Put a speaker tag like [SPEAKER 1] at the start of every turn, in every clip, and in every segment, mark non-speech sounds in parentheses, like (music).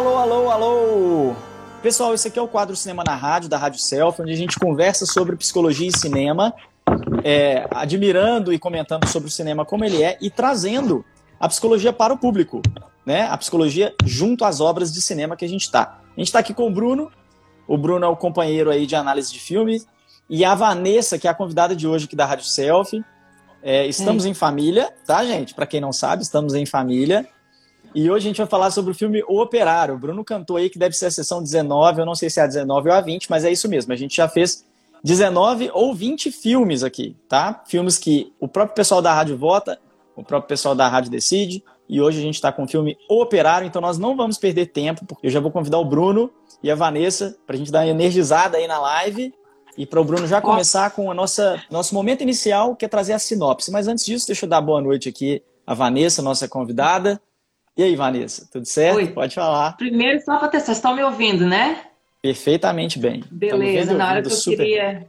[SPEAKER 1] alô, alô, alô! Pessoal, esse aqui é o quadro Cinema na Rádio, da Rádio Self, onde a gente conversa sobre psicologia e cinema, é, admirando e comentando sobre o cinema como ele é e trazendo a psicologia para o público, né? A psicologia junto às obras de cinema que a gente está. A gente está aqui com o Bruno, o Bruno é o companheiro aí de análise de filme, e a Vanessa, que é a convidada de hoje aqui da Rádio Self. É, estamos em família, tá, gente? Para quem não sabe, estamos em família. E hoje a gente vai falar sobre o filme O Operário. O Bruno cantou aí que deve ser a sessão 19, eu não sei se é a 19 ou a 20, mas é isso mesmo. A gente já fez 19 ou 20 filmes aqui, tá? Filmes que o próprio pessoal da rádio vota, o próprio pessoal da rádio decide. E hoje a gente está com o filme O Operário, então nós não vamos perder tempo, porque eu já vou convidar o Bruno e a Vanessa para a gente dar uma energizada aí na live e para o Bruno já começar com o nosso momento inicial, que é trazer a sinopse. Mas antes disso, deixa eu dar boa noite aqui à Vanessa, nossa convidada. E aí, Vanessa, tudo certo? Oi. Pode falar.
[SPEAKER 2] Primeiro, só para testar, vocês estão me ouvindo, né?
[SPEAKER 1] Perfeitamente bem.
[SPEAKER 2] Beleza, na hora que eu super... queria.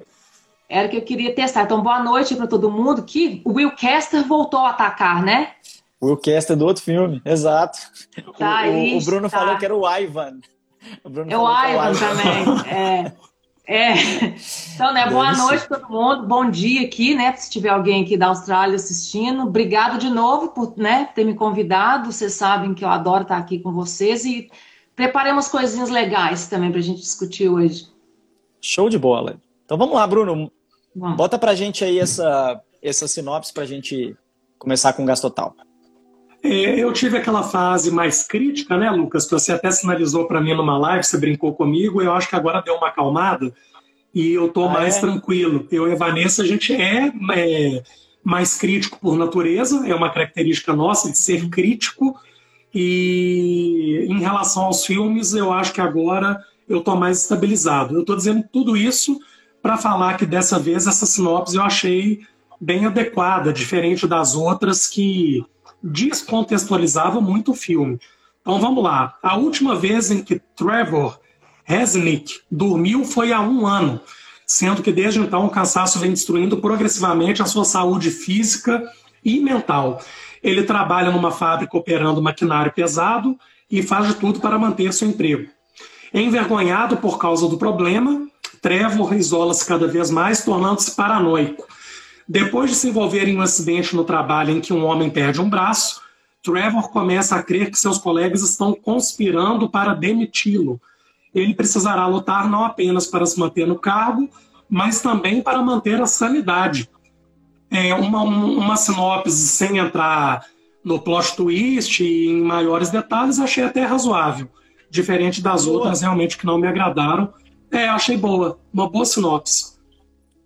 [SPEAKER 2] Era que eu queria testar. Então, boa noite para todo mundo. Que o Will Caster voltou a atacar, né?
[SPEAKER 1] O Will Caster do outro filme, exato. Tá, o, o, o Bruno tá. falou que era o Ivan.
[SPEAKER 2] O Bruno é o Ivan, Ivan também. É. (laughs) É. Então, né, boa noite todo mundo. Bom dia aqui, né? Se tiver alguém aqui da Austrália assistindo. Obrigado de novo por né, ter me convidado. Vocês sabem que eu adoro estar aqui com vocês e preparemos coisinhas legais também para a gente discutir hoje.
[SPEAKER 1] Show de bola. Então vamos lá, Bruno. Vamos. Bota pra gente aí essa, essa sinopse pra gente começar com o gasto total.
[SPEAKER 3] É, eu tive aquela fase mais crítica, né, Lucas? Que você até sinalizou para mim numa live, você brincou comigo. Eu acho que agora deu uma acalmada e eu tô ah, mais é? tranquilo. Eu e a Vanessa, a gente é, é, mais crítico por natureza, é uma característica nossa de ser crítico. E em relação aos filmes, eu acho que agora eu tô mais estabilizado. Eu tô dizendo tudo isso para falar que dessa vez essa sinopse eu achei bem adequada, diferente das outras que descontextualizava muito o filme. Então vamos lá. A última vez em que Trevor Resnick dormiu foi há um ano, sendo que desde então o cansaço vem destruindo progressivamente a sua saúde física e mental. Ele trabalha numa fábrica operando maquinário pesado e faz de tudo para manter seu emprego. Envergonhado por causa do problema, Trevor isola-se cada vez mais, tornando-se paranoico depois de se envolver em um acidente no trabalho em que um homem perde um braço, Trevor começa a crer que seus colegas estão conspirando para demiti-lo. Ele precisará lutar não apenas para se manter no cargo, mas também para manter a sanidade. É uma, uma sinopse sem entrar no plot twist e em maiores detalhes, achei até razoável. Diferente das boa. outras, realmente, que não me agradaram. É, achei boa. Uma boa sinopse.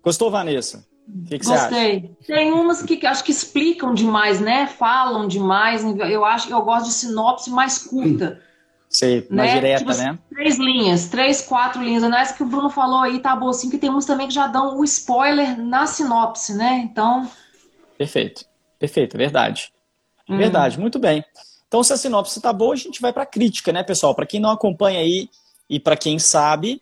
[SPEAKER 1] Gostou, Vanessa? Que que
[SPEAKER 2] Gostei. Tem umas que acho que explicam demais, né? Falam demais. Eu acho que eu gosto de sinopse mais curta.
[SPEAKER 1] Sei, mais né? direta, tipo, né?
[SPEAKER 2] Três linhas, três, quatro linhas. Essa que o Bruno falou aí, tá bom, assim, que tem uns também que já dão o spoiler na sinopse, né? Então.
[SPEAKER 1] Perfeito. Perfeito, é verdade. Hum. Verdade, muito bem. Então, se a sinopse tá boa, a gente vai pra crítica, né, pessoal? Para quem não acompanha aí e para quem sabe,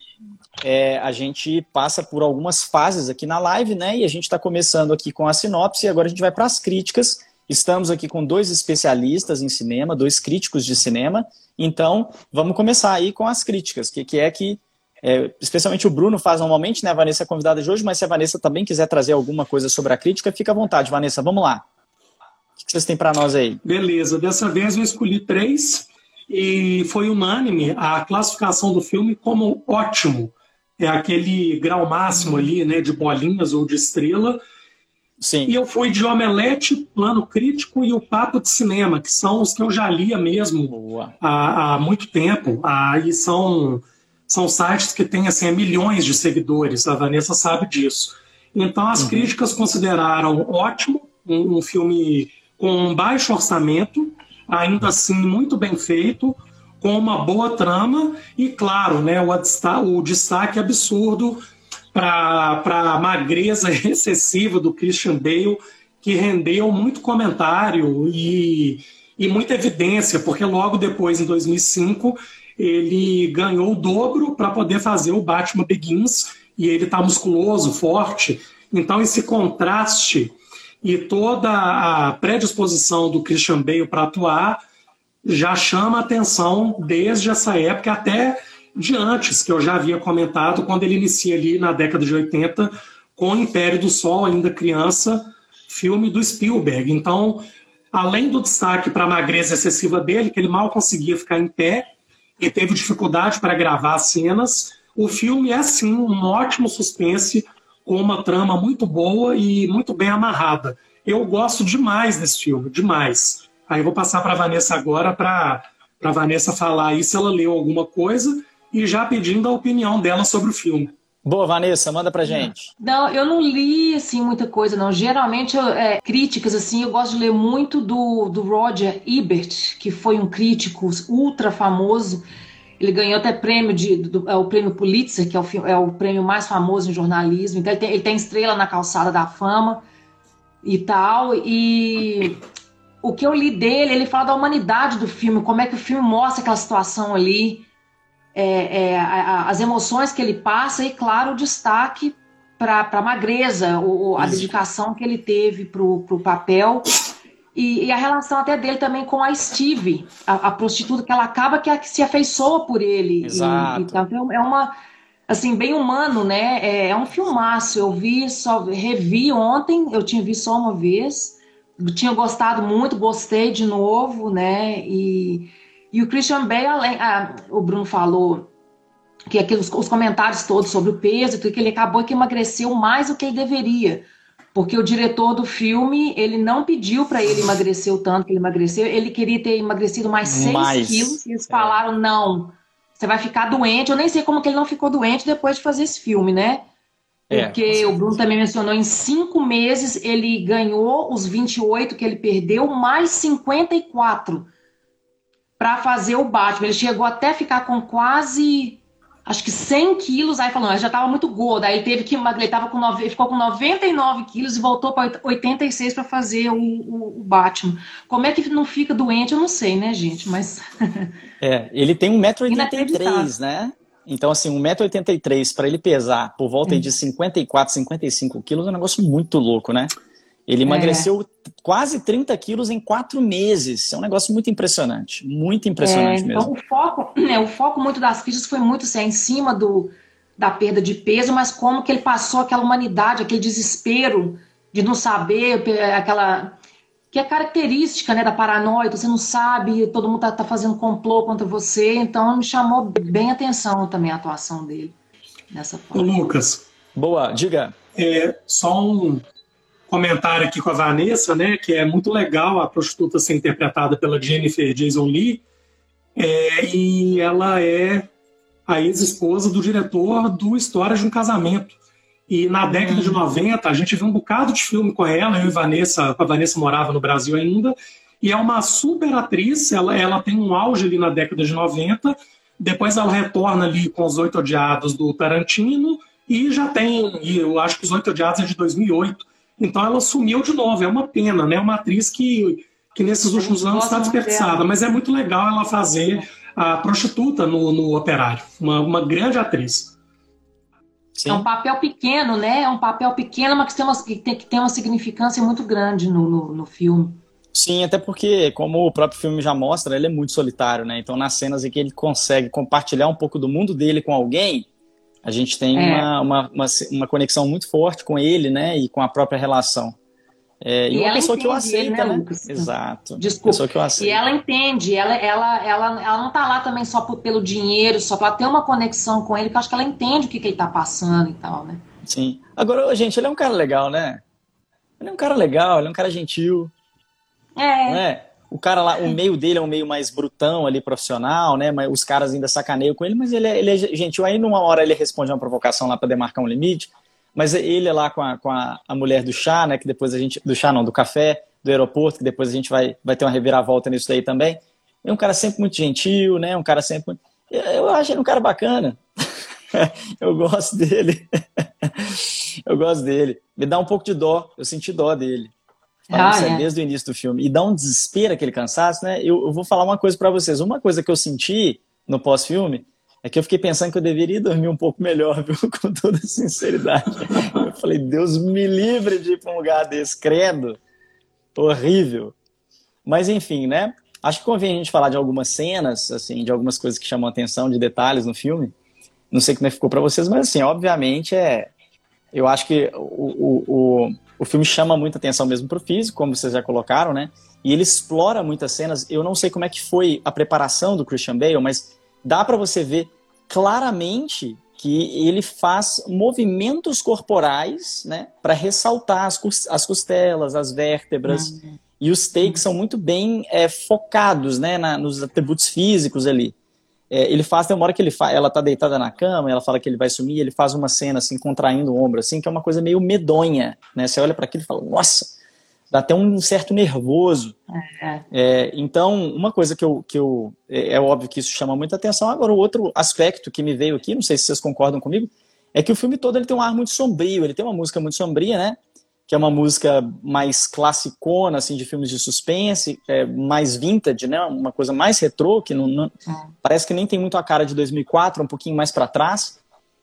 [SPEAKER 1] é, a gente passa por algumas fases aqui na live, né? E a gente está começando aqui com a sinopse e agora a gente vai para as críticas. Estamos aqui com dois especialistas em cinema, dois críticos de cinema. Então, vamos começar aí com as críticas, que, que é que, é, especialmente o Bruno faz normalmente, né? A Vanessa é convidada de hoje, mas se a Vanessa também quiser trazer alguma coisa sobre a crítica, fica à vontade, Vanessa. Vamos lá. O que vocês têm para nós aí?
[SPEAKER 3] Beleza, dessa vez eu escolhi três e foi unânime a classificação do filme como ótimo é aquele grau máximo ali, né, de bolinhas ou de estrela. Sim. E eu fui de Omelete, Plano Crítico e o Papo de Cinema, que são os que eu já lia mesmo há, há, muito tempo. Ah, e são, são sites que têm assim, milhões de seguidores, a Vanessa sabe disso. Então as uhum. críticas consideraram ótimo, um, um filme com um baixo orçamento, ainda assim muito bem feito, com uma boa trama e, claro, né, o, o destaque absurdo para a magreza (laughs) excessiva do Christian Bale, que rendeu muito comentário e, e muita evidência, porque logo depois, em 2005, ele ganhou o dobro para poder fazer o Batman Begins, e ele está musculoso, forte. Então, esse contraste e toda a predisposição do Christian Bale para atuar já chama atenção desde essa época até de antes, que eu já havia comentado, quando ele inicia ali na década de 80 com o Império do Sol, ainda criança, filme do Spielberg. Então, além do destaque para a magreza excessiva dele, que ele mal conseguia ficar em pé e teve dificuldade para gravar cenas, o filme é sim um ótimo suspense com uma trama muito boa e muito bem amarrada. Eu gosto demais desse filme, demais. Aí eu vou passar para a Vanessa agora para a Vanessa falar aí se ela leu alguma coisa e já pedindo a opinião dela sobre o filme.
[SPEAKER 1] Boa, Vanessa, manda pra gente.
[SPEAKER 2] Não, eu não li assim muita coisa, não. Geralmente, eu, é, críticas assim, eu gosto de ler muito do, do Roger Ebert, que foi um crítico ultra famoso. Ele ganhou até prêmio de do, é o prêmio Pulitzer, que é o, é o prêmio mais famoso em jornalismo. Então ele tem, ele tem estrela na calçada da fama e tal. E o que eu li dele, ele fala da humanidade do filme, como é que o filme mostra aquela situação ali é, é, a, as emoções que ele passa e, claro, o destaque para a magreza, o, a dedicação que ele teve para o papel e, e, a relação até dele também com a Steve, a, a prostituta, que ela acaba que, que se afeiçoa por ele.
[SPEAKER 1] Exato.
[SPEAKER 2] E, então é uma assim bem humano, né? É, é, um filmaço. Eu vi só revi ontem, eu tinha visto só uma vez, tinha gostado muito, gostei de novo, né? E e o Christian Bale, além, ah, o Bruno falou que aqueles, os comentários todos sobre o peso, que ele acabou que emagreceu mais do que ele deveria. Porque o diretor do filme, ele não pediu para ele emagrecer o tanto que ele emagreceu, ele queria ter emagrecido mais 6 quilos, e eles é. falaram, não, você vai ficar doente. Eu nem sei como que ele não ficou doente depois de fazer esse filme, né? É, Porque é, o Bruno também mencionou, em cinco meses ele ganhou os 28 que ele perdeu, mais 54 para fazer o Batman. Ele chegou até ficar com quase, acho que 100 quilos, aí falou, já estava muito gordo, aí ele teve que ele tava com nove, ficou com 99 quilos e voltou para 86 para fazer o, o, o, Batman. Como é que não fica doente, eu não sei, né, gente, mas...
[SPEAKER 1] é, ele tem 1,83m, né? Então, assim, 1,83m para ele pesar por volta de 54, 55 quilos é um negócio muito louco, né? Ele é. emagreceu quase 30 quilos em quatro meses. É um negócio muito impressionante. Muito impressionante é,
[SPEAKER 2] mesmo.
[SPEAKER 1] Então,
[SPEAKER 2] o foco, (clears throat) né, o foco muito das críticas foi muito assim, em cima do, da perda de peso, mas como que ele passou aquela humanidade, aquele desespero de não saber, aquela. que é característica né, da paranoia, você não sabe, todo mundo está tá fazendo complô contra você. Então, me chamou bem atenção também a atuação dele nessa forma.
[SPEAKER 3] Ô, Lucas.
[SPEAKER 1] Boa, diga.
[SPEAKER 3] É, só um, comentário aqui com a Vanessa, né, que é muito legal a prostituta ser interpretada pela Jennifer Jason Lee, é, e ela é a ex-esposa do diretor do História de um Casamento. E na década de 90, a gente viu um bocado de filme com ela, eu e Vanessa, a Vanessa morava no Brasil ainda, e é uma super atriz, ela, ela tem um auge ali na década de 90, depois ela retorna ali com Os Oito Odiados do Tarantino, e já tem, eu acho que Os Oito Odiados é de 2008, então ela sumiu de novo. É uma pena, né? Uma atriz que, que nesses últimos anos está desperdiçada. Mas é muito legal ela fazer a prostituta no, no operário. Uma, uma grande atriz.
[SPEAKER 2] Sim. É um papel pequeno, né? É um papel pequeno, mas que tem uma, que tem, que tem uma significância muito grande no, no, no filme.
[SPEAKER 1] Sim, até porque, como o próprio filme já mostra, ele é muito solitário, né? Então, nas cenas em que ele consegue compartilhar um pouco do mundo dele com alguém, a gente tem é. uma, uma, uma, uma, conexão muito forte com ele, né? E com a própria relação. É, e, e uma pessoa que eu aceito, né, né?
[SPEAKER 2] Exato. Desculpa. Pessoa que eu aceito. E ela entende, ela, ela, ela, ela não tá lá também só por, pelo dinheiro, só para ter uma conexão com ele, que eu acho que ela entende o que, que ele tá passando e tal, né?
[SPEAKER 1] Sim. Agora, gente, ele é um cara legal, né? Ele é um cara legal, ele é um cara gentil.
[SPEAKER 2] É. Né?
[SPEAKER 1] O cara lá, o meio dele é um meio mais brutão ali, profissional, né? Mas os caras ainda sacaneiam com ele, mas ele é, ele é gentil. Aí numa hora ele responde uma provocação lá para demarcar um limite, mas ele é lá com a, com a, a mulher do chá, né? Que depois a gente. Do chá não, do café, do aeroporto, que depois a gente vai, vai ter uma reviravolta nisso daí também. É um cara sempre muito gentil, né? Um cara sempre. Eu acho ele um cara bacana. (laughs) eu gosto dele. (laughs) eu gosto dele. Me dá um pouco de dó. Eu senti dó dele. Ah, é. desde o início do filme. E dá um desespero aquele cansaço, né? Eu, eu vou falar uma coisa para vocês. Uma coisa que eu senti no pós-filme é que eu fiquei pensando que eu deveria dormir um pouco melhor, (laughs) viu? Com toda sinceridade. Eu falei, Deus me livre de ir para um lugar desse, credo. Horrível. Mas enfim, né? Acho que convém a gente falar de algumas cenas, assim, de algumas coisas que chamam atenção, de detalhes no filme. Não sei como é que ficou para vocês, mas assim, obviamente é. Eu acho que o, o, o, o filme chama muita atenção mesmo pro físico, como vocês já colocaram, né? E ele explora muitas cenas. Eu não sei como é que foi a preparação do Christian Bale, mas dá para você ver claramente que ele faz movimentos corporais, né, para ressaltar as, as costelas, as vértebras. Uhum. E os takes são muito bem é, focados, né, na, nos atributos físicos ali. É, ele faz, tem uma hora que ele fa ela tá deitada na cama, ela fala que ele vai sumir, ele faz uma cena assim, contraindo o ombro, assim, que é uma coisa meio medonha, né? Você olha para aquilo e fala, nossa, dá até um certo nervoso. É. É, então, uma coisa que eu, que eu. É, é óbvio que isso chama muita atenção. Agora, o outro aspecto que me veio aqui, não sei se vocês concordam comigo, é que o filme todo ele tem um ar muito sombrio, ele tem uma música muito sombria, né? Que é uma música mais classicona, assim, de filmes de suspense, é, mais vintage, né? Uma coisa mais retrô, que não, não é. parece que nem tem muito a cara de 2004, um pouquinho mais para trás,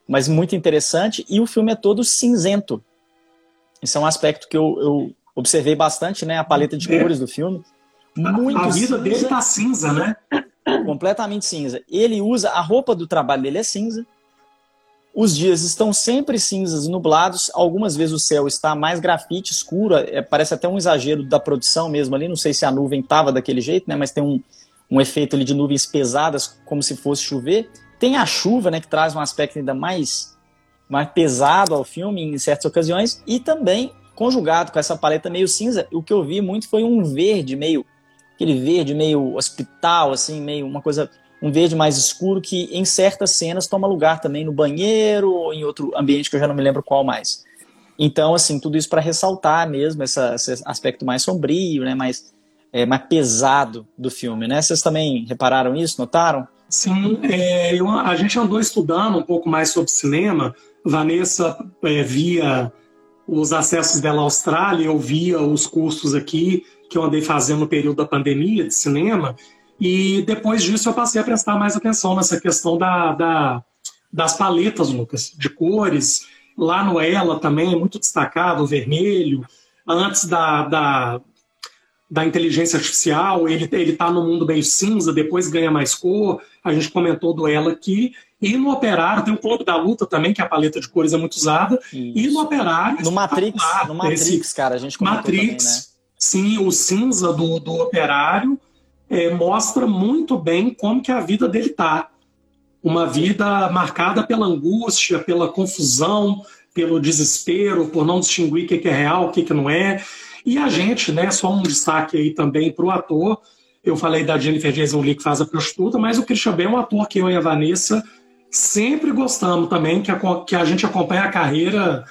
[SPEAKER 1] mas muito interessante. E o filme é todo cinzento. Isso é um aspecto que eu, eu observei bastante, né, a paleta de é. cores do filme.
[SPEAKER 3] Muito a vida cinza, dele tá cinza, né?
[SPEAKER 1] Completamente cinza. Ele usa a roupa do trabalho dele é cinza. Os dias estão sempre cinzas e nublados. Algumas vezes o céu está mais grafite, escuro. É, parece até um exagero da produção mesmo ali. Não sei se a nuvem estava daquele jeito, né? Mas tem um, um efeito ali de nuvens pesadas, como se fosse chover. Tem a chuva, né? Que traz um aspecto ainda mais, mais pesado ao filme em certas ocasiões. E também conjugado com essa paleta meio cinza, o que eu vi muito foi um verde meio aquele verde meio hospital, assim, meio uma coisa um verde mais escuro que em certas cenas toma lugar também no banheiro ou em outro ambiente que eu já não me lembro qual mais. Então, assim, tudo isso para ressaltar mesmo essa, esse aspecto mais sombrio, né, mais, é, mais pesado do filme, né? Vocês também repararam isso, notaram?
[SPEAKER 3] Sim, é, eu, a gente andou estudando um pouco mais sobre cinema. Vanessa é, via os acessos dela à Austrália, eu via os cursos aqui que eu andei fazendo no período da pandemia de cinema, e depois disso eu passei a prestar mais atenção nessa questão da, da das paletas, Lucas, de cores. Lá no Ela também é muito destacado o vermelho. Antes da, da, da inteligência artificial, ele está no mundo meio cinza, depois ganha mais cor. A gente comentou do Ela aqui. E no Operário, tem o Clube da Luta também, que a paleta de cores é muito usada. Isso. E no Operário.
[SPEAKER 1] No Matrix, no Matrix, esse, cara, a gente
[SPEAKER 3] Matrix, também, né? sim, o cinza do, do Operário é, mostra muito bem como que a vida dele tá. Uma vida marcada pela angústia, pela confusão, pelo desespero, por não distinguir o que é real, o que não é. E a gente, né, só um destaque aí também para o ator. Eu falei da Jennifer Jason Leigh que faz a prostituta, mas o Christian Bale é um ator que eu e a Vanessa sempre gostamos também, que a, que a gente acompanha a carreira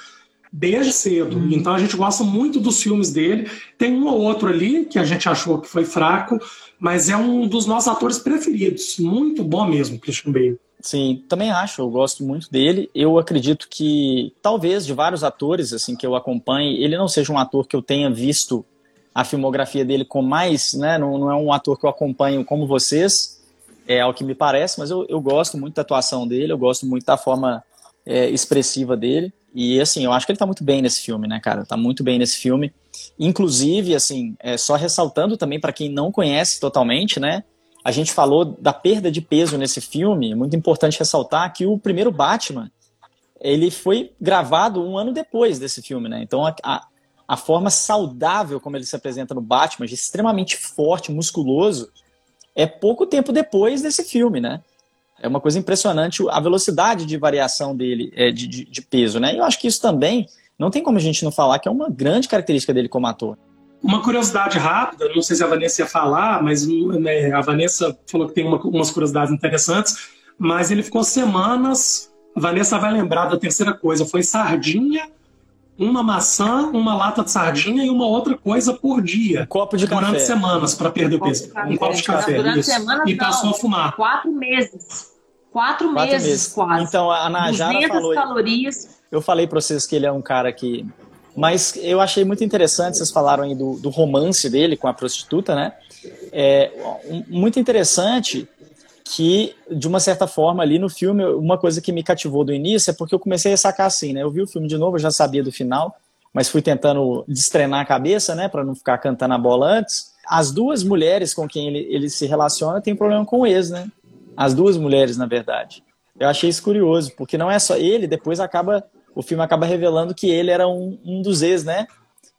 [SPEAKER 3] desde cedo. Hum. Então a gente gosta muito dos filmes dele. Tem um ou outro ali que a gente achou que foi fraco, mas é um dos nossos atores preferidos. Muito bom mesmo, Christian Bale.
[SPEAKER 1] Sim, também acho, eu gosto muito dele. Eu acredito que, talvez, de vários atores assim que eu acompanhe, ele não seja um ator que eu tenha visto a filmografia dele com mais, né? Não, não é um ator que eu acompanho como vocês, é ao que me parece, mas eu, eu gosto muito da atuação dele, eu gosto muito da forma é, expressiva dele. E assim, eu acho que ele tá muito bem nesse filme, né, cara? Tá muito bem nesse filme. Inclusive, assim, é, só ressaltando também para quem não conhece totalmente, né? A gente falou da perda de peso nesse filme. É muito importante ressaltar que o primeiro Batman ele foi gravado um ano depois desse filme, né? Então a, a, a forma saudável como ele se apresenta no Batman, extremamente forte, musculoso, é pouco tempo depois desse filme, né? É uma coisa impressionante a velocidade de variação dele é, de, de, de, peso, né? E eu acho que isso também não tem como a gente não falar que é uma grande característica dele como ator.
[SPEAKER 3] Uma curiosidade rápida, não sei se a Vanessa ia falar, mas né, a Vanessa falou que tem uma, umas curiosidades interessantes, mas ele ficou semanas. A Vanessa vai lembrar da terceira coisa, foi sardinha uma maçã, uma lata de sardinha e uma outra coisa por dia. Um
[SPEAKER 1] copo de
[SPEAKER 3] durante
[SPEAKER 1] café.
[SPEAKER 3] Durante semanas para perder um peso. Um copo de café. Durante isso. semanas, e passou não, a fumar.
[SPEAKER 2] Quatro meses. Quatro, Quatro meses, meses, quase.
[SPEAKER 1] Então a Najara falou.
[SPEAKER 2] calorias.
[SPEAKER 1] Eu falei para vocês que ele é um cara que. Mas eu achei muito interessante, vocês falaram aí do, do romance dele com a prostituta, né? É, um, muito interessante que, de uma certa forma, ali no filme, uma coisa que me cativou do início é porque eu comecei a sacar assim, né? Eu vi o filme de novo, eu já sabia do final, mas fui tentando destrenar a cabeça, né, para não ficar cantando a bola antes. as duas mulheres com quem ele, ele se relaciona têm problema com o ex, né? As duas mulheres, na verdade. Eu achei isso curioso, porque não é só ele, depois acaba. O filme acaba revelando que ele era um, um dos ex, né?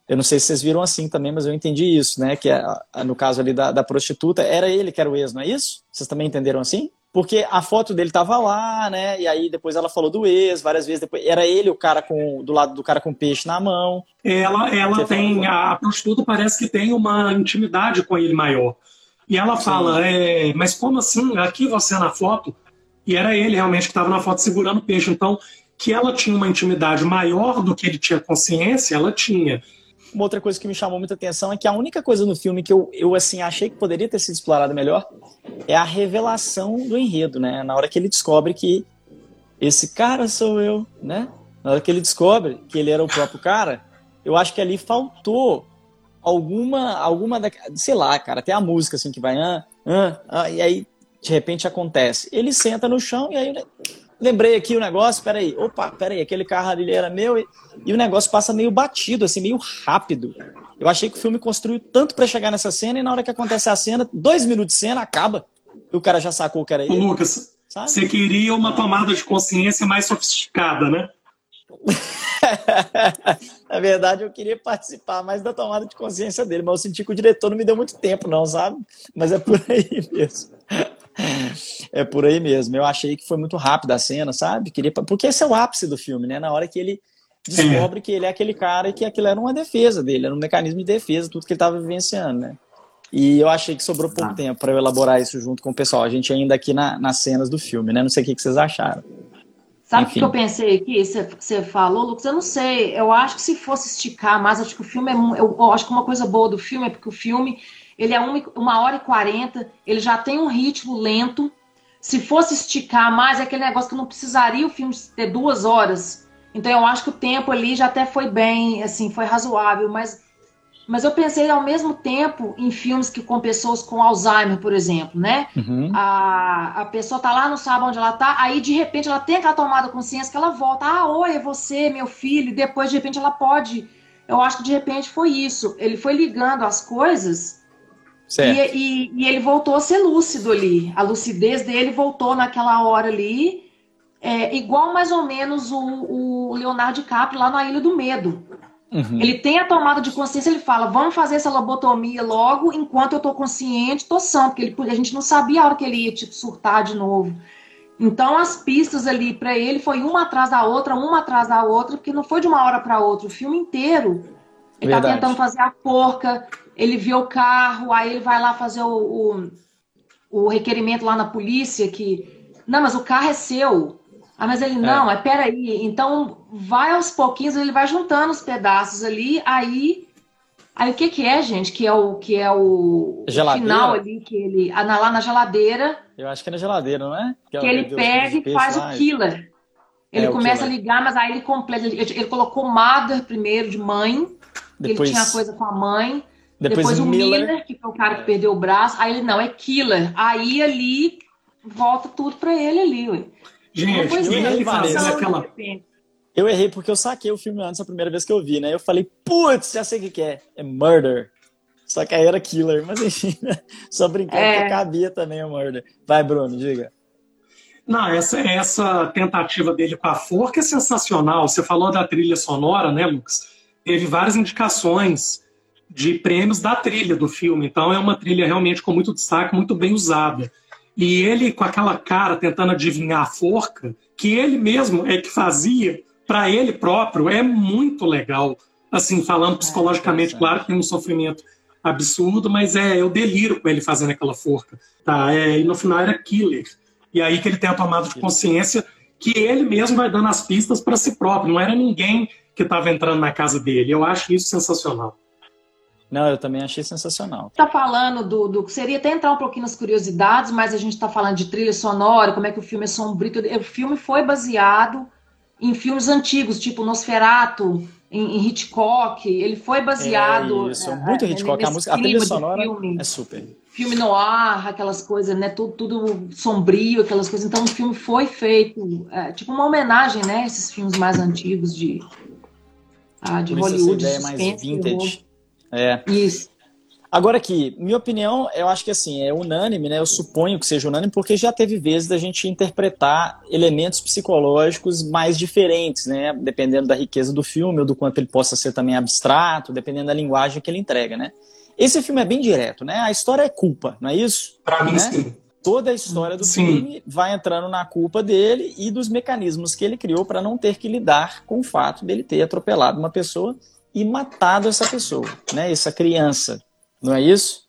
[SPEAKER 1] Eu não sei se vocês viram assim também, mas eu entendi isso, né? Que é, no caso ali da, da prostituta, era ele que era o ex, não é isso? Vocês também entenderam assim? Porque a foto dele tava lá, né? E aí depois ela falou do ex, várias vezes depois. Era ele o cara com do lado do cara com peixe na mão.
[SPEAKER 3] Ela, ela tem. A prostituta parece que tem uma intimidade com ele maior. E ela fala, é, mas como assim? Aqui você na foto? E era ele realmente que estava na foto segurando o peixe. Então, que ela tinha uma intimidade maior do que ele tinha consciência, ela tinha.
[SPEAKER 1] Uma outra coisa que me chamou muita atenção é que a única coisa no filme que eu, eu assim, achei que poderia ter sido explorada melhor é a revelação do enredo, né? Na hora que ele descobre que esse cara sou eu, né? Na hora que ele descobre que ele era o próprio cara, eu acho que ali faltou alguma, alguma da, sei lá, cara, tem a música assim que vai, ah, ah, ah, e aí de repente acontece. Ele senta no chão e aí lembrei aqui o negócio, peraí, opa, peraí, aquele carro ali era meu, e, e, o negócio passa meio batido, assim, meio rápido. Eu achei que o filme construiu tanto para chegar nessa cena, e na hora que acontece a cena, dois minutos de cena, acaba. E o cara já sacou que era ele.
[SPEAKER 3] Lucas, sabe? você queria uma tomada de consciência mais sofisticada, né? (laughs)
[SPEAKER 1] Na verdade, eu queria participar mais da tomada de consciência dele, mas eu senti que o diretor não me deu muito tempo, não, sabe? Mas é por aí mesmo. é por aí mesmo. Eu achei que foi muito rápido a cena, sabe? Queria, porque esse é o ápice do filme, né? Na hora que ele descobre é. que ele é aquele cara e que aquilo era uma defesa dele, era um mecanismo de defesa, tudo que ele estava vivenciando, né? E eu achei que sobrou pouco ah. tempo para eu elaborar isso junto com o pessoal. A gente ainda aqui na, nas cenas do filme, né? Não sei o que, que vocês acharam.
[SPEAKER 2] Sabe o que eu pensei aqui? Você falou, Lucas? Eu não sei. Eu acho que se fosse esticar mais, acho que o filme é. Eu, eu acho que uma coisa boa do filme é porque o filme ele é uma hora e quarenta, ele já tem um ritmo lento. Se fosse esticar mais, é aquele negócio que não precisaria o filme ter duas horas. Então eu acho que o tempo ali já até foi bem, assim, foi razoável, mas mas eu pensei ao mesmo tempo em filmes que com pessoas com Alzheimer, por exemplo, né? Uhum. A, a pessoa tá lá, não sabe onde ela tá, aí de repente ela tem aquela tomada consciência que ela volta, ah, oi, é você, meu filho, e depois de repente ela pode. Eu acho que de repente foi isso. Ele foi ligando as coisas e, e, e, ele voltou a ser lúcido ali. A lucidez dele voltou naquela hora ali, é, igual mais ou menos o, o, Leonardo DiCaprio lá na Ilha do Medo. Uhum. Ele tem a tomada de consciência, ele fala: vamos fazer essa lobotomia logo, enquanto eu tô consciente, tô sã, porque ele, a gente não sabia a hora que ele ia tipo, surtar de novo. Então as pistas ali para ele foi uma atrás da outra, uma atrás da outra, porque não foi de uma hora para outra, o filme inteiro. Ele tá Verdade. tá tentando fazer a porca, ele vê o carro, aí ele vai lá fazer o, o, o requerimento lá na polícia que. Não, mas o carro é seu. Ah, mas ele, não, é. é peraí. Então, vai aos pouquinhos, ele vai juntando os pedaços ali, aí. Aí o que que é, gente? Que é o que é o, o final ali que ele ah, lá na geladeira.
[SPEAKER 1] Eu acho que é na geladeira, não é?
[SPEAKER 2] Que, que ele pega e faz lá, o killer. Ele é, começa a ligar, mas aí ele completa. Ele, ele colocou Mother primeiro de mãe. Depois... Ele tinha coisa com a mãe. Depois, Depois o Miller, Miller, que foi o cara que perdeu o braço. Aí ele, não, é Killer. Aí ali volta tudo pra ele ali, ué.
[SPEAKER 3] Gente, eu errei, aquela...
[SPEAKER 1] Eu errei porque eu saquei o filme antes, a primeira vez que eu vi, né? Eu falei, putz, já sei o que, que é. É Murder. Só que aí era Killer. Mas enfim, né? (laughs) só brincando é. que cabia também o Murder. Vai, Bruno, diga.
[SPEAKER 3] Não, essa, essa tentativa dele com a forca é sensacional. Você falou da trilha sonora, né, Lucas? Teve várias indicações de prêmios da trilha do filme. Então é uma trilha realmente com muito destaque, muito bem usada. E ele com aquela cara tentando adivinhar a forca, que ele mesmo é que fazia para ele próprio, é muito legal. Assim, falando psicologicamente, é, claro que tem um sofrimento absurdo, mas é eu deliro com ele fazendo aquela forca. Tá? É, e no final era killer. E aí que ele tem a tomada de consciência que ele mesmo vai dando as pistas para si próprio. Não era ninguém que estava entrando na casa dele. Eu acho isso sensacional.
[SPEAKER 1] Não, eu também achei sensacional.
[SPEAKER 2] Está falando do, do. Seria até entrar um pouquinho nas curiosidades, mas a gente está falando de trilha sonora, como é que o filme é sombrio. O filme foi baseado em filmes antigos, tipo Nosferatu, em, em Hitchcock. Ele foi baseado.
[SPEAKER 1] É isso, é, muito é, Hitchcock. A, música, a trilha sonora é super.
[SPEAKER 2] Filme no ar, aquelas coisas, né? Tudo, tudo sombrio, aquelas coisas. Então o filme foi feito, é, tipo uma homenagem, né? Esses filmes mais antigos de, ah, de Hollywood.
[SPEAKER 1] Essa ideia mais vintage.
[SPEAKER 2] É. Isso.
[SPEAKER 1] Agora aqui, minha opinião, eu acho que assim, é unânime, né? Eu suponho que seja unânime, porque já teve vezes da gente interpretar elementos psicológicos mais diferentes, né? Dependendo da riqueza do filme, ou do quanto ele possa ser também abstrato, dependendo da linguagem que ele entrega, né? Esse filme é bem direto, né? A história é culpa, não é isso?
[SPEAKER 3] Pra mim,
[SPEAKER 1] né?
[SPEAKER 3] sim.
[SPEAKER 1] Toda a história do sim. filme vai entrando na culpa dele e dos mecanismos que ele criou para não ter que lidar com o fato dele ter atropelado uma pessoa e matado essa pessoa, né? Essa criança não é isso?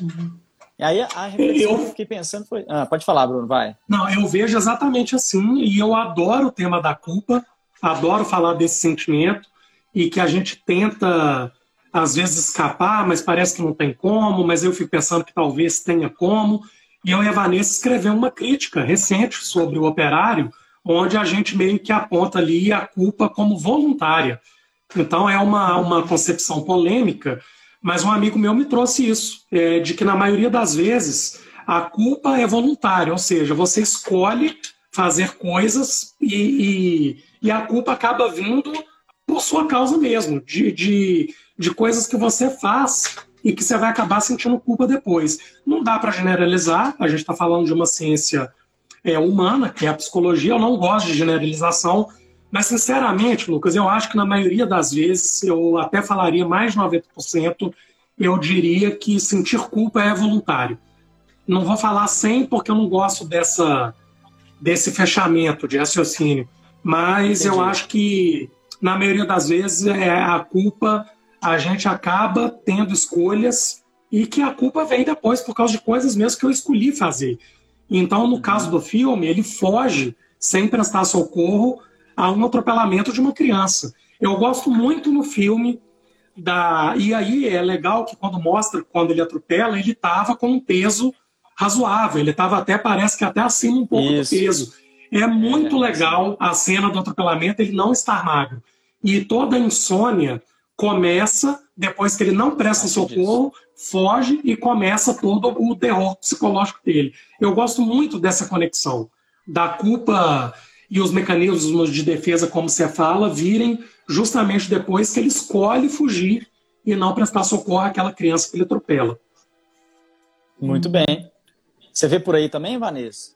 [SPEAKER 1] Uhum. E aí a reflexão eu... que eu fiquei pensando foi. Ah, pode falar, Bruno, vai.
[SPEAKER 3] Não, eu vejo exatamente assim, e eu adoro o tema da culpa, adoro falar desse sentimento, e que a gente tenta, às vezes, escapar, mas parece que não tem como, mas eu fico pensando que talvez tenha como. E eu e a Vanessa escreveu uma crítica recente sobre o operário, onde a gente meio que aponta ali a culpa como voluntária. Então é uma, uma concepção polêmica mas um amigo meu me trouxe isso, é, de que na maioria das vezes a culpa é voluntária, ou seja, você escolhe fazer coisas e, e, e a culpa acaba vindo por sua causa mesmo, de, de, de coisas que você faz e que você vai acabar sentindo culpa depois. Não dá para generalizar, a gente está falando de uma ciência é, humana, que é a psicologia, eu não gosto de generalização, mas, sinceramente, Lucas, eu acho que na maioria das vezes, eu até falaria mais de 90%, eu diria que sentir culpa é voluntário. Não vou falar 100 porque eu não gosto dessa, desse fechamento de raciocínio, mas Entendi. eu acho que na maioria das vezes é a culpa a gente acaba tendo escolhas e que a culpa vem depois por causa de coisas mesmo que eu escolhi fazer. Então, no caso do filme, ele foge sem prestar socorro a um atropelamento de uma criança. Eu gosto muito no filme da. E aí é legal que quando mostra quando ele atropela, ele estava com um peso razoável. Ele estava até, parece que até acima um pouco Isso. do peso. É muito é, legal a cena do atropelamento, ele não estar magro. E toda a insônia começa depois que ele não presta socorro, foge e começa todo o terror psicológico dele. Eu gosto muito dessa conexão da culpa e os mecanismos de defesa, como você fala, virem justamente depois que ele escolhe fugir e não prestar socorro àquela criança que ele atropela.
[SPEAKER 1] Muito bem. Você vê por aí também, Vanessa?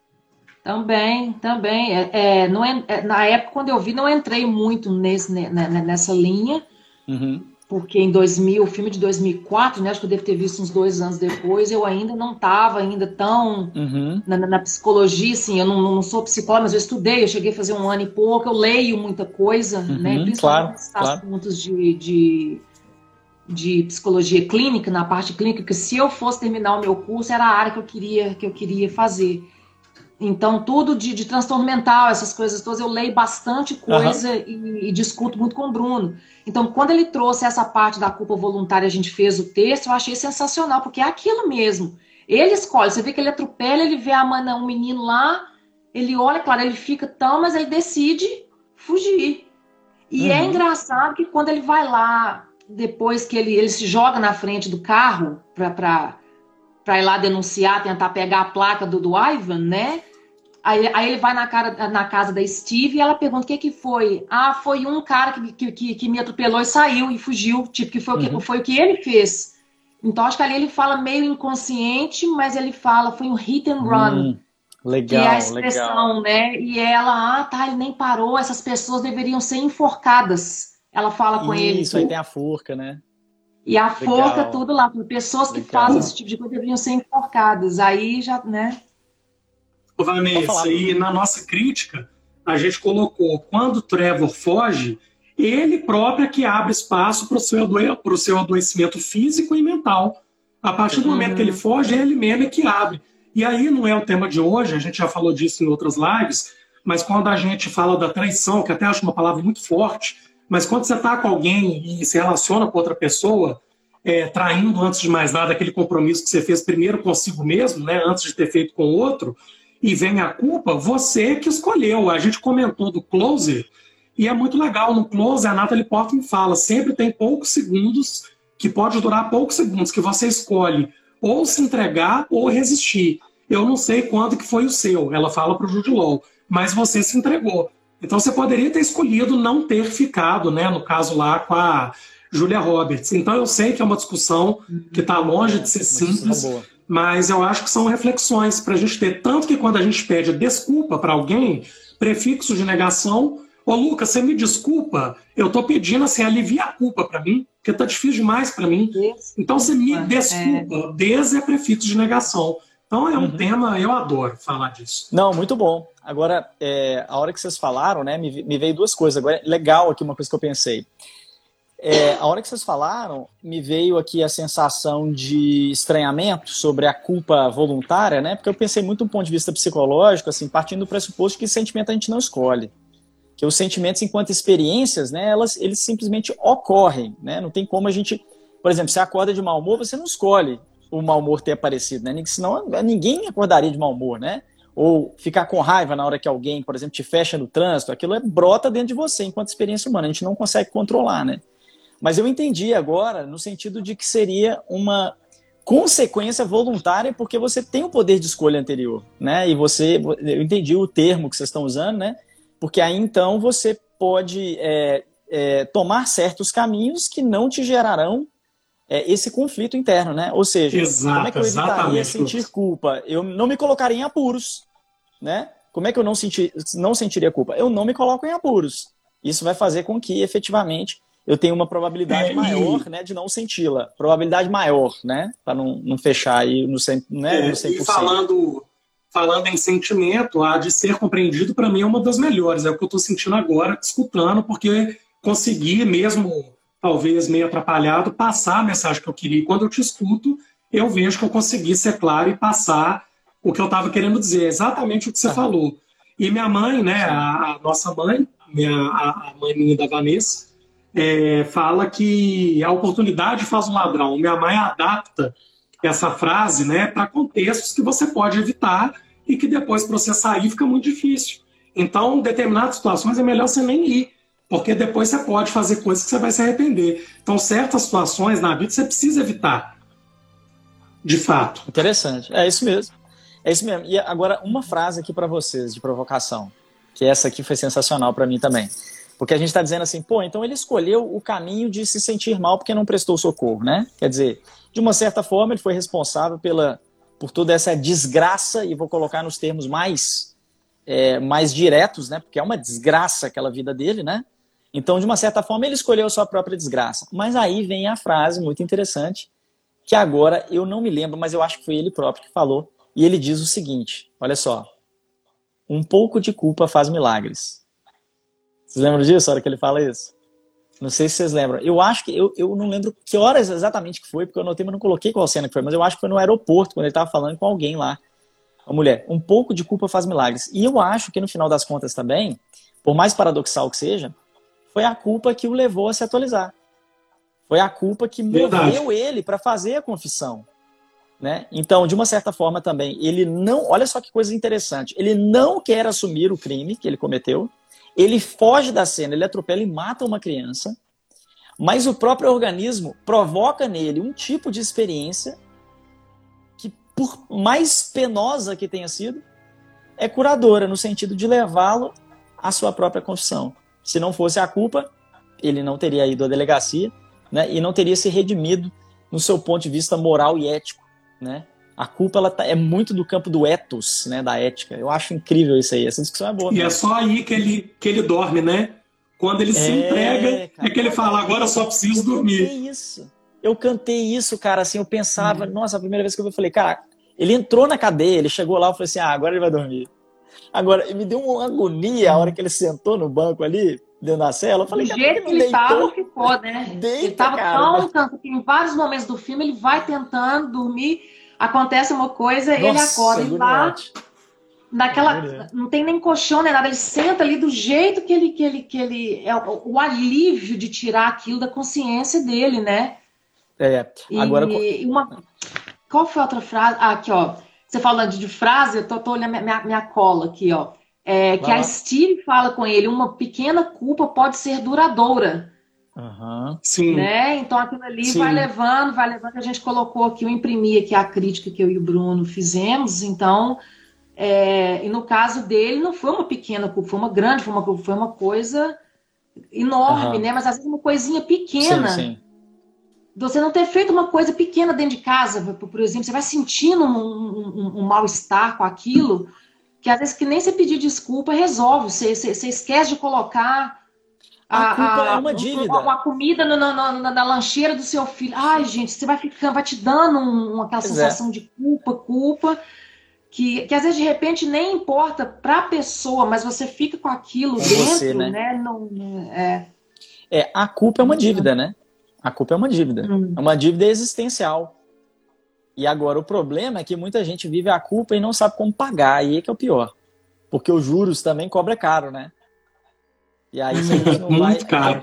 [SPEAKER 2] Também, também. É, é, não é, na época, quando eu vi, não entrei muito nesse, nessa linha. Uhum porque em 2000, o filme de 2004, né, acho que eu devo ter visto uns dois anos depois, eu ainda não estava ainda tão uhum. na, na, psicologia, assim, eu não, não, sou psicóloga, mas eu estudei, eu cheguei a fazer um ano e pouco, eu leio muita coisa, uhum, né, principalmente claro, claro. assuntos de, de, de, psicologia clínica, na parte clínica, que se eu fosse terminar o meu curso, era a área que eu queria, que eu queria fazer. Então, tudo de, de transtorno mental, essas coisas todas, eu leio bastante coisa uhum. e, e, discuto muito com o Bruno. Então, quando ele trouxe essa parte da culpa voluntária, a gente fez o texto, eu achei sensacional, porque é aquilo mesmo. Ele escolhe, você vê que ele atropela, ele vê a mana, um menino lá, ele olha, claro, ele fica tão, mas ele decide fugir. E é uhum. é engraçado que quando ele vai lá, depois que ele, ele se joga na frente do carro para para ir lá denunciar, tentar pegar a placa do, do Ivan, né? Aí, aí, ele vai na, cara, na casa da Steve e ela pergunta o que que foi. Ah, foi um cara que, que, que me atropelou e saiu e fugiu. Tipo, que foi, uhum. o que, foi o que ele fez. Então, acho que ali ele fala meio inconsciente, mas ele fala, foi um hit and run. Hum,
[SPEAKER 1] legal,
[SPEAKER 2] que é a expressão, legal. né? E ela, ah, tá, ele nem parou, essas pessoas deveriam ser enforcadas. Ela fala com
[SPEAKER 1] Isso,
[SPEAKER 2] ele.
[SPEAKER 1] Isso, aí tem a forca, né?
[SPEAKER 2] E a Legal. forca, tudo lá. Pessoas que Legal. fazem esse tipo de coisa deveriam ser enforcadas. Aí já, né?
[SPEAKER 3] Vanessa, e na nossa crítica, a gente colocou quando Trevor foge, ele próprio é que abre espaço para o seu, ado seu adoecimento físico e mental. A partir do momento que ele foge, ele mesmo é que abre. E aí não é o tema de hoje, a gente já falou disso em outras lives, mas quando a gente fala da traição, que até acho uma palavra muito forte, mas quando você está com alguém e se relaciona com outra pessoa, é, traindo antes de mais nada aquele compromisso que você fez primeiro consigo mesmo, né, antes de ter feito com outro, e vem a culpa, você que escolheu. A gente comentou do Closer, e é muito legal. No Closer, a Natalie Portman fala: sempre tem poucos segundos, que pode durar poucos segundos, que você escolhe ou se entregar ou resistir. Eu não sei quando que foi o seu, ela fala para o Jude Law, mas você se entregou. Então você poderia ter escolhido não ter ficado, né? No caso lá com a Julia Roberts. Então eu sei que é uma discussão que está longe de ser é, simples, mas eu acho que são reflexões para a gente ter. Tanto que quando a gente pede desculpa para alguém, prefixo de negação, ô Lucas, você me desculpa, eu estou pedindo assim, alivia a culpa para mim, porque está difícil demais para mim. Então você me desculpa, é. des é prefixo de negação. Então é um uhum. tema, eu adoro falar disso.
[SPEAKER 1] Não, muito bom. Agora, é, a hora que vocês falaram, né, me, me, veio duas coisas. Agora, legal aqui uma coisa que eu pensei. É, a hora que vocês falaram, me veio aqui a sensação de estranhamento sobre a culpa voluntária, né? Porque eu pensei muito do ponto de vista psicológico, assim, partindo do pressuposto que sentimento a gente não escolhe. Que os sentimentos, enquanto experiências, né, elas, eles simplesmente ocorrem, né? Não tem como a gente... Por exemplo, você acorda de mau humor, você não escolhe o mau humor ter aparecido, né? Senão ninguém acordaria de mau humor, né? Ou ficar com raiva na hora que alguém, por exemplo, te fecha no trânsito, aquilo é, brota dentro de você enquanto experiência humana, a gente não consegue controlar, né? Mas eu entendi agora no sentido de que seria uma consequência voluntária porque você tem o poder de escolha anterior, né? E você, eu entendi o termo que vocês estão usando, né? Porque aí então você pode é, é, tomar certos caminhos que não te gerarão é, esse conflito interno, né? Ou seja,
[SPEAKER 3] Exato,
[SPEAKER 1] como é que eu evitaria exatamente. sentir culpa? Eu não me colocaria em apuros, né? Como é que eu não, sentir, não sentiria culpa? Eu não me coloco em apuros. Isso vai fazer com que, efetivamente, eu tenha uma probabilidade é, maior né, de não senti-la. Probabilidade maior, né? Para não, não fechar aí no 100%. Né, é, no 100%.
[SPEAKER 3] E falando, falando em sentimento, a de ser compreendido, para mim, é uma das melhores. É o que eu estou sentindo agora, escutando, porque consegui mesmo talvez meio atrapalhado, passar a mensagem que eu queria. E quando eu te escuto, eu vejo que eu consegui ser claro e passar o que eu estava querendo dizer, exatamente o que você ah. falou. E minha mãe, né, a, a nossa mãe, minha, a, a, mãe minha da Vanessa, é, fala que a oportunidade faz um ladrão. Minha mãe adapta essa frase né, para contextos que você pode evitar e que depois para você sair fica muito difícil. Então, em determinadas situações é melhor você nem ir porque depois você pode fazer coisas que você vai se arrepender. Então, certas situações na vida você precisa evitar. De fato.
[SPEAKER 1] Interessante. É isso mesmo. É isso mesmo. E agora, uma frase aqui para vocês de provocação, que essa aqui foi sensacional para mim também. Porque a gente está dizendo assim, pô, então ele escolheu o caminho de se sentir mal porque não prestou socorro, né? Quer dizer, de uma certa forma, ele foi responsável pela, por toda essa desgraça, e vou colocar nos termos mais, é, mais diretos, né? Porque é uma desgraça aquela vida dele, né? Então, de uma certa forma, ele escolheu a sua própria desgraça. Mas aí vem a frase muito interessante, que agora eu não me lembro, mas eu acho que foi ele próprio que falou. E ele diz o seguinte: olha só. Um pouco de culpa faz milagres. Vocês lembram disso, a hora que ele fala isso? Não sei se vocês lembram. Eu acho que. Eu, eu não lembro que horas exatamente que foi, porque eu anotei, mas não coloquei qual cena que foi. Mas eu acho que foi no aeroporto, quando ele estava falando com alguém lá. Uma mulher. Um pouco de culpa faz milagres. E eu acho que no final das contas também, por mais paradoxal que seja, foi a culpa que o levou a se atualizar. Foi a culpa que Verdade. moveu ele para fazer a confissão. Né? Então, de uma certa forma também, ele não. Olha só que coisa interessante. Ele não quer assumir o crime que ele cometeu. Ele foge da cena, ele atropela e mata uma criança. Mas o próprio organismo provoca nele um tipo de experiência que, por mais penosa que tenha sido, é curadora, no sentido de levá-lo à sua própria confissão. Se não fosse a culpa, ele não teria ido à delegacia né, e não teria se redimido no seu ponto de vista moral e ético. Né? A culpa ela tá, é muito do campo do ethos, né, da ética. Eu acho incrível isso aí. Essa discussão é boa.
[SPEAKER 3] E é só aí que ele, que ele dorme, né? Quando ele é, se entrega, cara, é que ele fala, agora eu só preciso eu dormir.
[SPEAKER 1] Eu cantei isso. Eu cantei isso, cara, assim, eu pensava, hum. nossa, a primeira vez que eu vi, eu falei, cara, ele entrou na cadeia, ele chegou lá, eu falei assim, ah, agora ele vai dormir. Agora, me deu uma agonia a hora que ele sentou no banco ali, dentro da cela. Eu falei,
[SPEAKER 2] Do jeito que ele estava, ficou, né? Deita, ele estava tão cansado que em vários momentos do filme ele vai tentando dormir, acontece uma coisa, Nossa, ele acorda e lá naquela não tem nem colchão nem nada ele senta ali do jeito que ele que ele que ele é o, o alívio de tirar aquilo da consciência dele né?
[SPEAKER 1] É agora
[SPEAKER 2] e uma qual foi a outra frase? Ah, aqui ó você falando de frase, eu tô, tô olhando minha, minha, cola aqui, ó. É, que a Steve fala com ele, uma pequena culpa pode ser duradoura.
[SPEAKER 1] Uhum.
[SPEAKER 2] Sim. Né? Então aquilo ali Sim. vai levando, vai levando. A gente colocou aqui, eu imprimi aqui a crítica que eu e o Bruno fizemos. Então, é, e no caso dele, não foi uma pequena culpa, foi uma grande, foi uma, foi uma coisa enorme, uhum. né? Mas às vezes uma coisinha pequena. Sim, sim você não ter feito uma coisa pequena dentro de casa, por exemplo, você vai sentindo um, um, um mal-estar com aquilo, que às vezes que nem você pedir desculpa resolve, você, você, você esquece de colocar
[SPEAKER 1] a, a culpa a, é uma dívida.
[SPEAKER 2] Uma, uma comida no, na, na, lancheira do seu filho. Ai, gente, você vai ficando, vai te dando um, aquela pois é. sensação é. de culpa, culpa, que, que às vezes de repente nem importa para a pessoa, mas você fica com aquilo é dentro, você, né? né? Não,
[SPEAKER 1] é. é, a culpa é uma dívida, né? A culpa é uma dívida. Hum. É uma dívida existencial. E agora o problema é que muita gente vive a culpa e não sabe como pagar, e aí que é o pior. Porque os juros também cobra caro, né? E aí você (laughs) não
[SPEAKER 3] vai. Muito caro.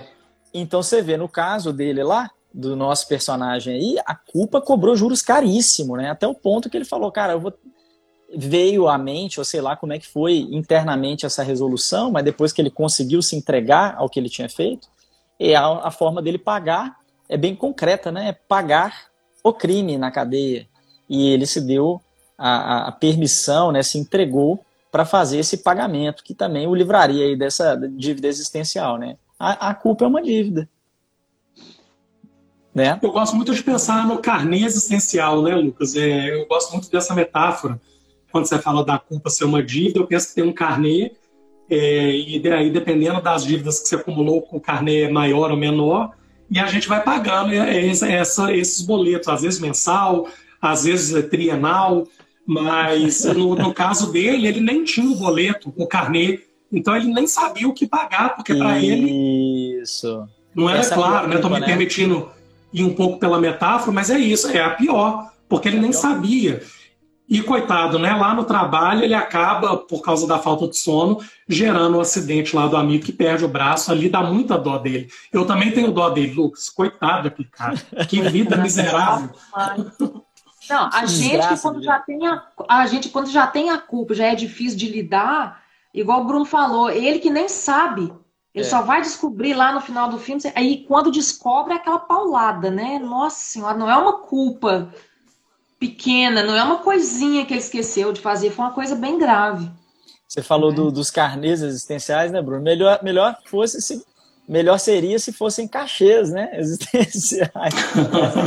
[SPEAKER 1] Então você vê no caso dele lá, do nosso personagem aí, a culpa cobrou juros caríssimo, né? Até o ponto que ele falou, cara, eu vou veio à mente, ou sei lá como é que foi internamente essa resolução, mas depois que ele conseguiu se entregar ao que ele tinha feito, e a, a forma dele pagar é bem concreta, né? É pagar o crime na cadeia. E ele se deu a, a permissão, né? Se entregou para fazer esse pagamento, que também o livraria aí dessa dívida existencial, né? A, a culpa é uma dívida. Né?
[SPEAKER 3] Eu gosto muito de pensar no carnê existencial, né, Lucas? É, eu gosto muito dessa metáfora. Quando você fala da culpa ser uma dívida, eu penso que tem um carnê, é, e daí, dependendo das dívidas que você acumulou, o carnê é maior ou menor, e a gente vai pagando essa, esses boletos, às vezes mensal, às vezes trienal, mas (laughs) no, no, caso dele, ele nem tinha o boleto, o carnê, então ele nem sabia o que pagar, porque para ele.
[SPEAKER 1] Isso.
[SPEAKER 3] Não era Essa é claro, né? Estou me né? permitindo ir um pouco pela metáfora, mas é isso, é a pior, porque ele nem sabia. E coitado, né? Lá no trabalho ele acaba, por causa da falta de sono, gerando um acidente lá do amigo que perde o braço. Ali dá muita dó dele. Eu também tenho dó dele, Lucas. Coitado aquele cara. Que vida (laughs) miserável.
[SPEAKER 2] Não, a gente quando já tem a, a gente quando já tem a culpa, já é difícil de lidar, igual o Bruno falou, ele que nem sabe. Ele é. só vai descobrir lá no final do filme, aí quando descobre é aquela paulada, né? Nossa senhora, não é uma culpa pequena, não é uma coisinha que ele esqueceu de fazer, foi uma coisa bem grave.
[SPEAKER 1] Você falou é. do, dos carnês existenciais, né, Bruno? Melhor, melhor fosse se melhor seria se fossem cachês, né? (laughs) Existenciais.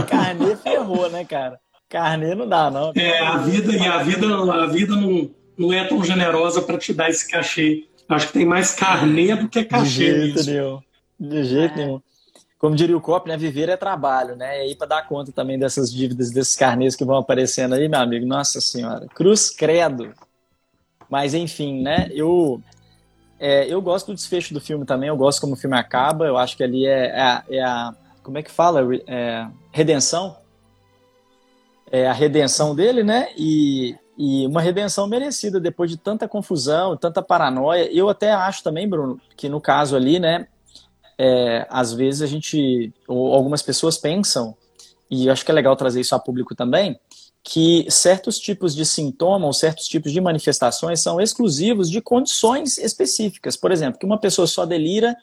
[SPEAKER 1] Carnê ferrou, né, cara? Carne não dá, não.
[SPEAKER 3] É, a vida, e a vida, a vida não, não é tão generosa para te dar esse cachê. Acho que tem mais carnê do que cachê.
[SPEAKER 1] De jeito nenhum. De jeito é. nenhum. Como diria o Cop, né? Viver é trabalho, né? E aí, para dar conta também dessas dívidas, desses carnês que vão aparecendo aí, meu amigo, nossa senhora. Cruz credo. Mas, enfim, né? Eu, é, eu gosto do desfecho do filme também, eu gosto como o filme acaba. Eu acho que ali é, é, a, é a. Como é que fala? É, redenção é, a redenção dele, né? E, e uma redenção merecida depois de tanta confusão, tanta paranoia. Eu até acho também, Bruno, que no caso ali, né? É, às vezes a gente, ou algumas pessoas pensam, e acho que é legal trazer isso a público também, que certos tipos de sintomas, certos tipos de manifestações são exclusivos de condições específicas. Por exemplo, que uma pessoa só delira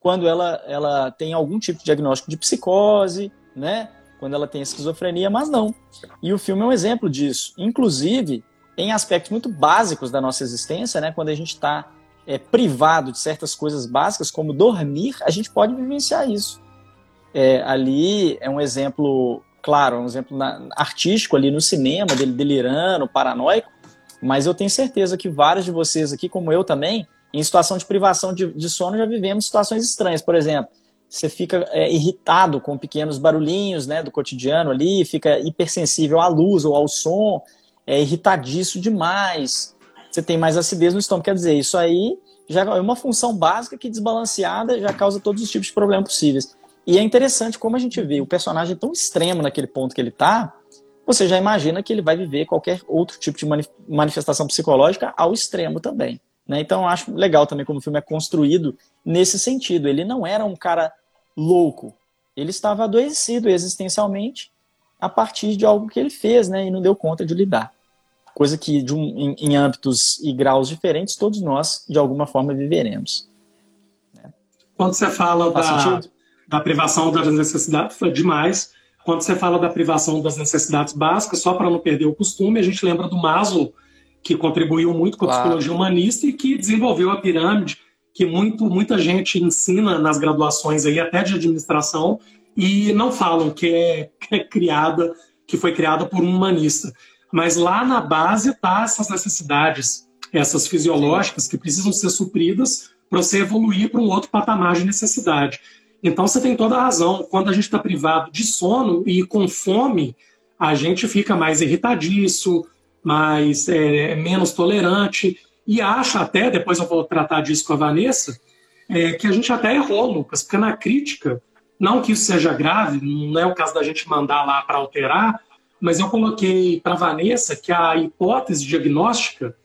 [SPEAKER 1] quando ela, ela tem algum tipo de diagnóstico de psicose, né? quando ela tem esquizofrenia, mas não. E o filme é um exemplo disso. Inclusive, em aspectos muito básicos da nossa existência, né, quando a gente está é, privado de certas coisas básicas, como dormir, a gente pode vivenciar isso. É, ali é um exemplo, claro, um exemplo na, artístico ali no cinema, dele delirando, paranoico, mas eu tenho certeza que vários de vocês aqui, como eu também, em situação de privação de, de sono, já vivemos situações estranhas. Por exemplo, você fica é, irritado com pequenos barulhinhos né, do cotidiano ali, fica hipersensível à luz ou ao som, é irritadiço demais, você tem mais acidez no estômago. Quer dizer, isso aí já é uma função básica que desbalanceada já causa todos os tipos de problemas possíveis. E é interessante como a gente vê o personagem tão extremo naquele ponto que ele está, você já imagina que ele vai viver qualquer outro tipo de manifestação psicológica ao extremo também. Né? Então, eu acho legal também como o filme é construído nesse sentido. Ele não era um cara louco. Ele estava adoecido existencialmente a partir de algo que ele fez, né, e não deu conta de lidar. Coisa que um, em, em, âmbitos e graus diferentes todos nós de alguma forma viveremos.
[SPEAKER 3] Quando você fala da, da privação das necessidades, foi demais. Quando você fala da privação das necessidades básicas, só para não perder o costume, a gente lembra do Maslow, que contribuiu muito com a claro. psicologia humanista e que desenvolveu a pirâmide que muito, muita gente ensina nas graduações aí, até de administração, e não falam que é, que é criada, que foi criada por um humanista. Mas lá na base tá essas necessidades, essas fisiológicas que precisam ser supridas para você evoluir para um outro patamar de necessidade. Então você tem toda a razão. Quando a gente está privado de sono e com fome, a gente fica mais irritadiço, mais é, menos tolerante e acha até, depois eu vou tratar disso com a Vanessa, é, que a gente até errou, Lucas, porque na crítica, não que isso seja grave, não é o caso da gente mandar lá para alterar, mas eu coloquei para a Vanessa que a hipótese diagnóstica,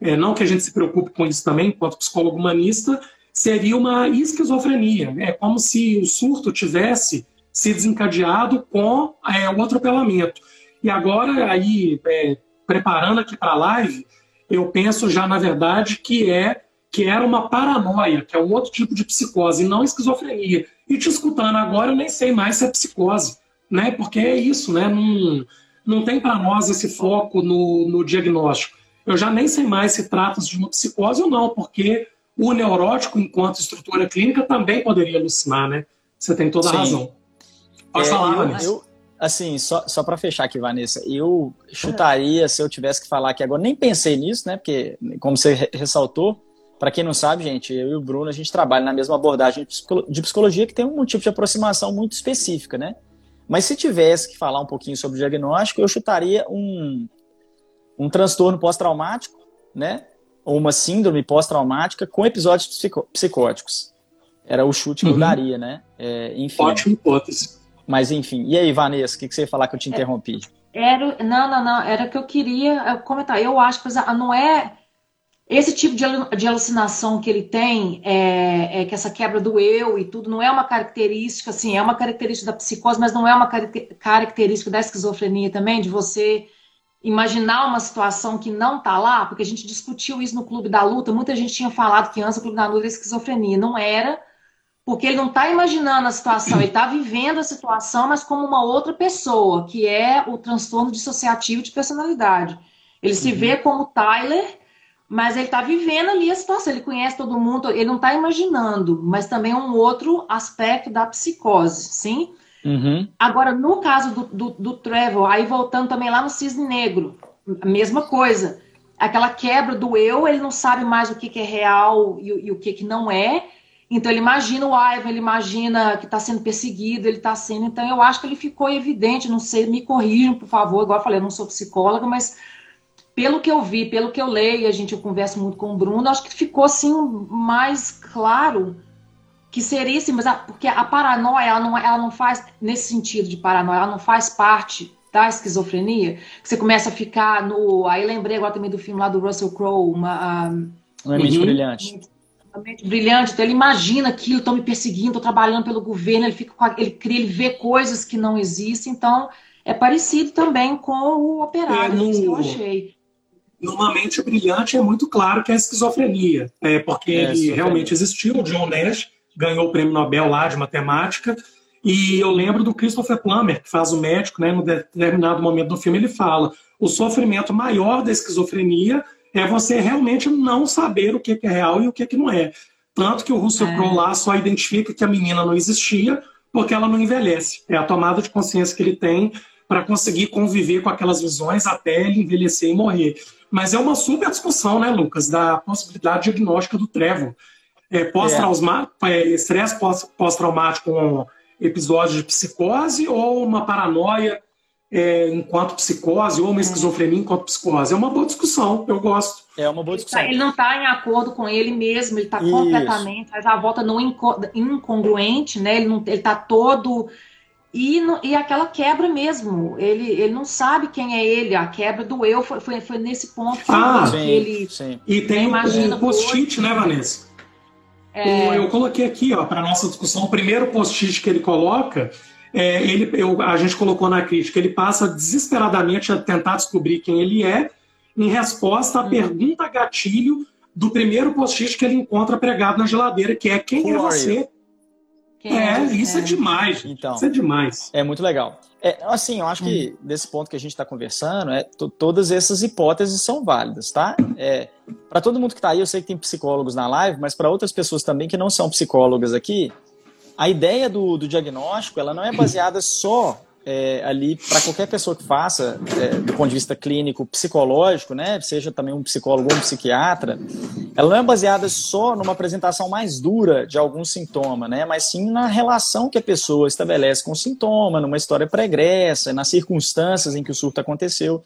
[SPEAKER 3] é, não que a gente se preocupe com isso também, enquanto psicólogo humanista, seria uma esquizofrenia. É como se o surto tivesse se desencadeado com é, o atropelamento. E agora, aí, é, preparando aqui para a live, eu penso já, na verdade, que é que era uma paranoia, que é um outro tipo de psicose, não esquizofrenia. E te escutando agora, eu nem sei mais se é psicose, né? Porque é isso, né? Não, não tem para nós esse foco no, no diagnóstico. Eu já nem sei mais se trata de uma psicose ou não, porque o neurótico, enquanto estrutura clínica, também poderia alucinar, né? Você tem toda a Sim. razão.
[SPEAKER 1] Pode é, falar, eu, Vanessa. Eu, assim, só, só para fechar aqui, Vanessa, eu chutaria, se eu tivesse que falar aqui agora, nem pensei nisso, né? Porque, como você ressaltou, para quem não sabe, gente, eu e o Bruno, a gente trabalha na mesma abordagem de psicologia que tem um tipo de aproximação muito específica, né? Mas se tivesse que falar um pouquinho sobre o diagnóstico, eu chutaria um, um transtorno pós-traumático, né? Ou uma síndrome pós-traumática com episódios psicó psicóticos. Era o chute que uhum. eu daria, né? É, enfim.
[SPEAKER 3] Ótima hipótese.
[SPEAKER 1] Mas enfim. E aí, Vanessa, o que, que você ia falar que eu te interrompi?
[SPEAKER 2] Era, não, não, não. Era que eu queria comentar. Eu acho que não é esse tipo de alucinação que ele tem, é, é, que essa quebra do eu e tudo, não é uma característica, assim, é uma característica da psicose, mas não é uma característica da esquizofrenia também, de você imaginar uma situação que não está lá, porque a gente discutiu isso no Clube da Luta, muita gente tinha falado que antes o Clube da Luta era esquizofrenia, não era, porque ele não está imaginando a situação, ele está vivendo a situação, mas como uma outra pessoa, que é o transtorno dissociativo de personalidade. Ele se uhum. vê como Tyler mas ele está vivendo ali a situação, ele conhece todo mundo, ele não está imaginando, mas também é um outro aspecto da psicose, sim?
[SPEAKER 1] Uhum.
[SPEAKER 2] Agora, no caso do, do, do Trevor, aí voltando também lá no Cisne Negro, a mesma coisa. Aquela quebra do eu, ele não sabe mais o que, que é real e, e, o que, que não é. Então ele imagina o Ivan, ele imagina que está sendo perseguido, ele está sendo. Então eu acho que ele ficou evidente, não sei, me corrijam, por favor, igual eu falei, eu não sou psicóloga, mas pelo que eu vi, pelo que eu leio, a gente eu converso muito com o Bruno, acho que ficou assim mais claro que seria assim, mas a, porque a paranoia, ela não, ela não faz, nesse sentido de paranoia, ela não faz parte da esquizofrenia, que você começa a ficar no. Aí lembrei agora também do filme lá do Russell Crowe, uma.
[SPEAKER 1] Uma mente uhum. brilhante.
[SPEAKER 2] Uma mente brilhante, então ele imagina aquilo, estão me perseguindo, estou trabalhando pelo governo, ele fica ele cria, ele vê coisas que não existem, então é parecido também com o operário, é, no... isso que eu achei
[SPEAKER 3] numa mente brilhante é muito claro que é esquizofrenia, é, porque é, ele realmente existiu. O John Nash ganhou o prêmio Nobel lá de matemática. E eu lembro do Christopher Plummer, que faz o médico, né, no determinado momento do filme, ele fala: o sofrimento maior da esquizofrenia é você realmente não saber o que é real e o que, é que não é. Tanto que o Russell é. Crowe lá só identifica que a menina não existia porque ela não envelhece. É a tomada de consciência que ele tem para conseguir conviver com aquelas visões até ele envelhecer e morrer. Mas é uma super discussão, né, Lucas, da possibilidade diagnóstica do Trevor. É, pós-traumático, é. é, estresse pós-traumático com episódio de psicose ou uma paranoia é, enquanto psicose ou uma esquizofrenia enquanto psicose. É uma boa discussão, eu gosto.
[SPEAKER 1] É uma boa discussão.
[SPEAKER 2] Ele não está em acordo com ele mesmo, ele está completamente, faz a volta no incongruente, né? Ele está todo e, no, e aquela quebra mesmo, ele, ele não sabe quem é ele, a quebra do eu foi, foi, foi nesse ponto
[SPEAKER 3] ah, que ele sim. E tem um post-it, né, Vanessa? É... Eu coloquei aqui, ó, para nossa discussão, o primeiro post-it que ele coloca, é, ele, eu, a gente colocou na crítica, ele passa desesperadamente a tentar descobrir quem ele é, em resposta à hum. pergunta gatilho do primeiro post-it que ele encontra pregado na geladeira, que é quem Who é você? É, isso é, é demais. Então, isso é demais.
[SPEAKER 1] É muito legal. É, assim, eu acho hum. que desse ponto que a gente está conversando, é, todas essas hipóteses são válidas, tá? É, para todo mundo que está aí, eu sei que tem psicólogos na live, mas para outras pessoas também que não são psicólogas aqui, a ideia do, do diagnóstico ela não é baseada só é, ali para qualquer pessoa que faça, é, do ponto de vista clínico, psicológico, né, seja também um psicólogo ou um psiquiatra, ela não é baseada só numa apresentação mais dura de algum sintoma, né, mas sim na relação que a pessoa estabelece com o sintoma, numa história pregressa, nas circunstâncias em que o surto aconteceu.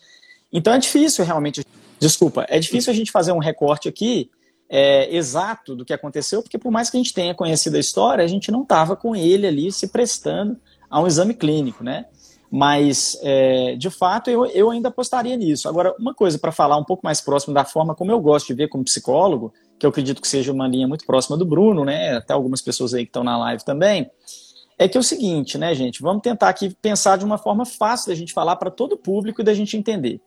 [SPEAKER 1] Então é difícil realmente, desculpa, é difícil a gente fazer um recorte aqui é, exato do que aconteceu, porque por mais que a gente tenha conhecido a história, a gente não estava com ele ali se prestando a um exame clínico, né? Mas, é, de fato, eu, eu ainda apostaria nisso. Agora, uma coisa para falar um pouco mais próximo da forma como eu gosto de ver como psicólogo, que eu acredito que seja uma linha muito próxima do Bruno, né? Até algumas pessoas aí que estão na live também, é que é o seguinte, né, gente? Vamos tentar aqui pensar de uma forma fácil da gente falar para todo o público e da gente entender.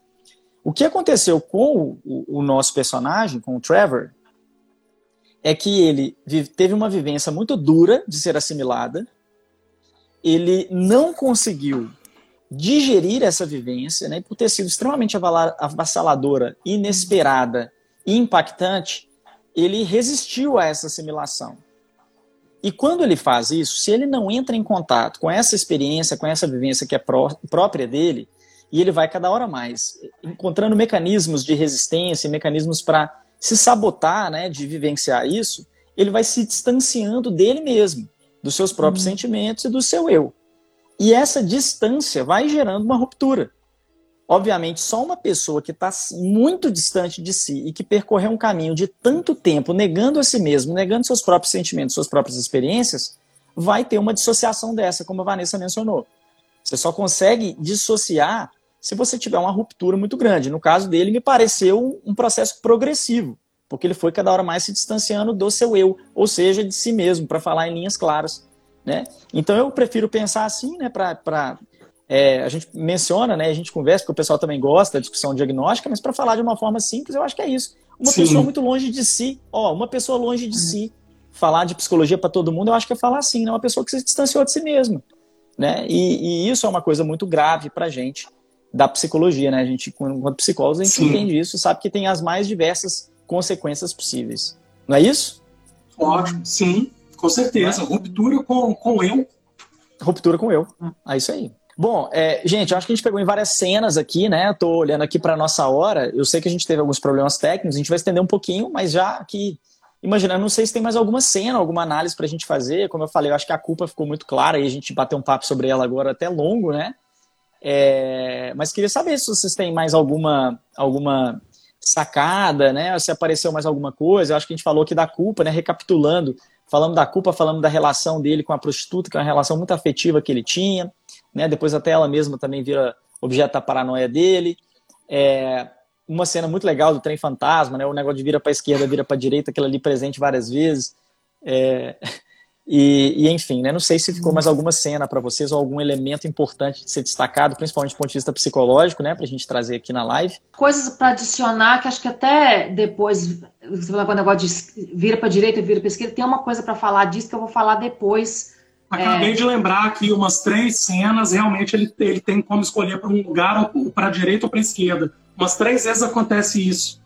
[SPEAKER 1] O que aconteceu com o, o nosso personagem, com o Trevor, é que ele teve uma vivência muito dura de ser assimilada, ele não conseguiu digerir essa vivência, né, por ter sido extremamente avassaladora, inesperada e impactante, ele resistiu a essa assimilação. E quando ele faz isso, se ele não entra em contato com essa experiência, com essa vivência que é pró própria dele, e ele vai cada hora mais encontrando mecanismos de resistência, mecanismos para se sabotar, né, de vivenciar isso, ele vai se distanciando dele mesmo dos seus próprios uhum. sentimentos e do seu eu. E essa distância vai gerando uma ruptura. Obviamente, só uma pessoa que está muito distante de si e que percorreu um caminho de tanto tempo negando a si mesmo, negando seus próprios sentimentos, suas próprias experiências, vai ter uma dissociação dessa, como a Vanessa mencionou. Você só consegue dissociar se você tiver uma ruptura muito grande. No caso dele, me pareceu um processo progressivo porque ele foi cada hora mais se distanciando do seu eu, ou seja, de si mesmo, para falar em linhas claras. Né? Então eu prefiro pensar assim, né, para é, a gente menciona, né, a gente conversa, porque o pessoal também gosta da discussão diagnóstica, mas para falar de uma forma simples, eu acho que é isso. Uma Sim. pessoa muito longe de si, ó, uma pessoa longe de si, falar de psicologia para todo mundo, eu acho que é falar assim, né, uma pessoa que se distanciou de si mesma, né? E, e isso é uma coisa muito grave para gente da psicologia, né? A gente, quando psicólogos, a gente Sim. entende isso, sabe que tem as mais diversas consequências possíveis. Não é isso?
[SPEAKER 3] Ótimo, sim, com certeza. É? Ruptura com, com eu.
[SPEAKER 1] Ruptura com eu. É isso aí. Bom, é, gente, eu acho que a gente pegou em várias cenas aqui, né? Tô olhando aqui para nossa hora. Eu sei que a gente teve alguns problemas técnicos, a gente vai estender um pouquinho, mas já aqui, imaginando, não sei se tem mais alguma cena, alguma análise para a gente fazer. Como eu falei, eu acho que a culpa ficou muito clara e a gente bateu um papo sobre ela agora até longo, né? É, mas queria saber se vocês têm mais alguma, alguma sacada, né? Se apareceu mais alguma coisa. Eu acho que a gente falou aqui da culpa, né? Recapitulando, falando da culpa, falando da relação dele com a prostituta, que é uma relação muito afetiva que ele tinha, né? Depois até ela mesma também vira objeto da paranoia dele. É, uma cena muito legal do trem fantasma, né? O negócio de vira para esquerda, vira para direita, aquilo ali presente várias vezes. É, e, e, enfim, né, não sei se ficou mais alguma cena para vocês ou algum elemento importante de ser destacado, principalmente do ponto de vista psicológico, né, para a gente trazer aqui na live.
[SPEAKER 2] Coisas para adicionar que acho que até depois, você falou o negócio de vira para direita, vira para esquerda, tem uma coisa para falar disso que eu vou falar depois.
[SPEAKER 3] Acabei é... de lembrar aqui umas três cenas, realmente ele, ele tem como escolher para um lugar ou para a direita ou para a esquerda. Umas três vezes acontece isso.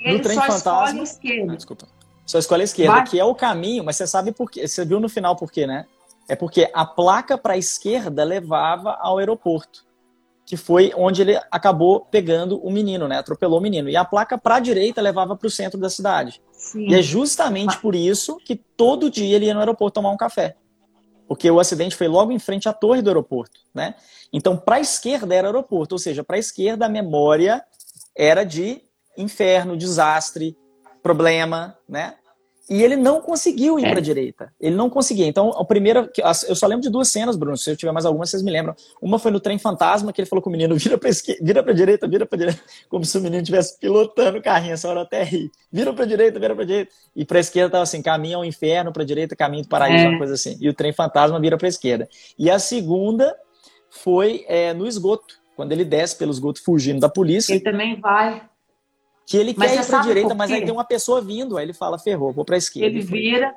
[SPEAKER 2] Ele no trem só fantasma... escolhe esquerda. Ah, desculpa.
[SPEAKER 1] Só escolhe a esquerda, Vai. que é o caminho, mas você sabe por quê? Você viu no final por quê, né? É porque a placa para a esquerda levava ao aeroporto, que foi onde ele acabou pegando o menino, né? Atropelou o menino. E a placa para a direita levava para o centro da cidade. Sim. E é justamente por isso que todo dia ele ia no aeroporto tomar um café. Porque o acidente foi logo em frente à torre do aeroporto, né? Então, para a esquerda era aeroporto, ou seja, para a esquerda a memória era de inferno, desastre, problema, né? E ele não conseguiu ir é. para a direita. Ele não conseguia. Então, a primeira. Eu só lembro de duas cenas, Bruno. Se eu tiver mais alguma, vocês me lembram. Uma foi no trem fantasma, que ele falou com o menino: (laughs) vira para esquerda, vira para direita, vira para direita. (laughs) Como se o menino estivesse pilotando o carrinho. Essa hora até ri. Vira para direita, vira para direita. E para esquerda tava assim: caminho ao inferno, para direita, caminho do paraíso, é. uma coisa assim. E o trem fantasma vira para esquerda. E a segunda foi é, no esgoto. Quando ele desce pelo esgoto fugindo da polícia.
[SPEAKER 2] Ele também vai
[SPEAKER 1] que ele mas quer ir para a direita, mas aí tem uma pessoa vindo, aí ele fala, ferrou, vou para a esquerda.
[SPEAKER 2] Ele vira.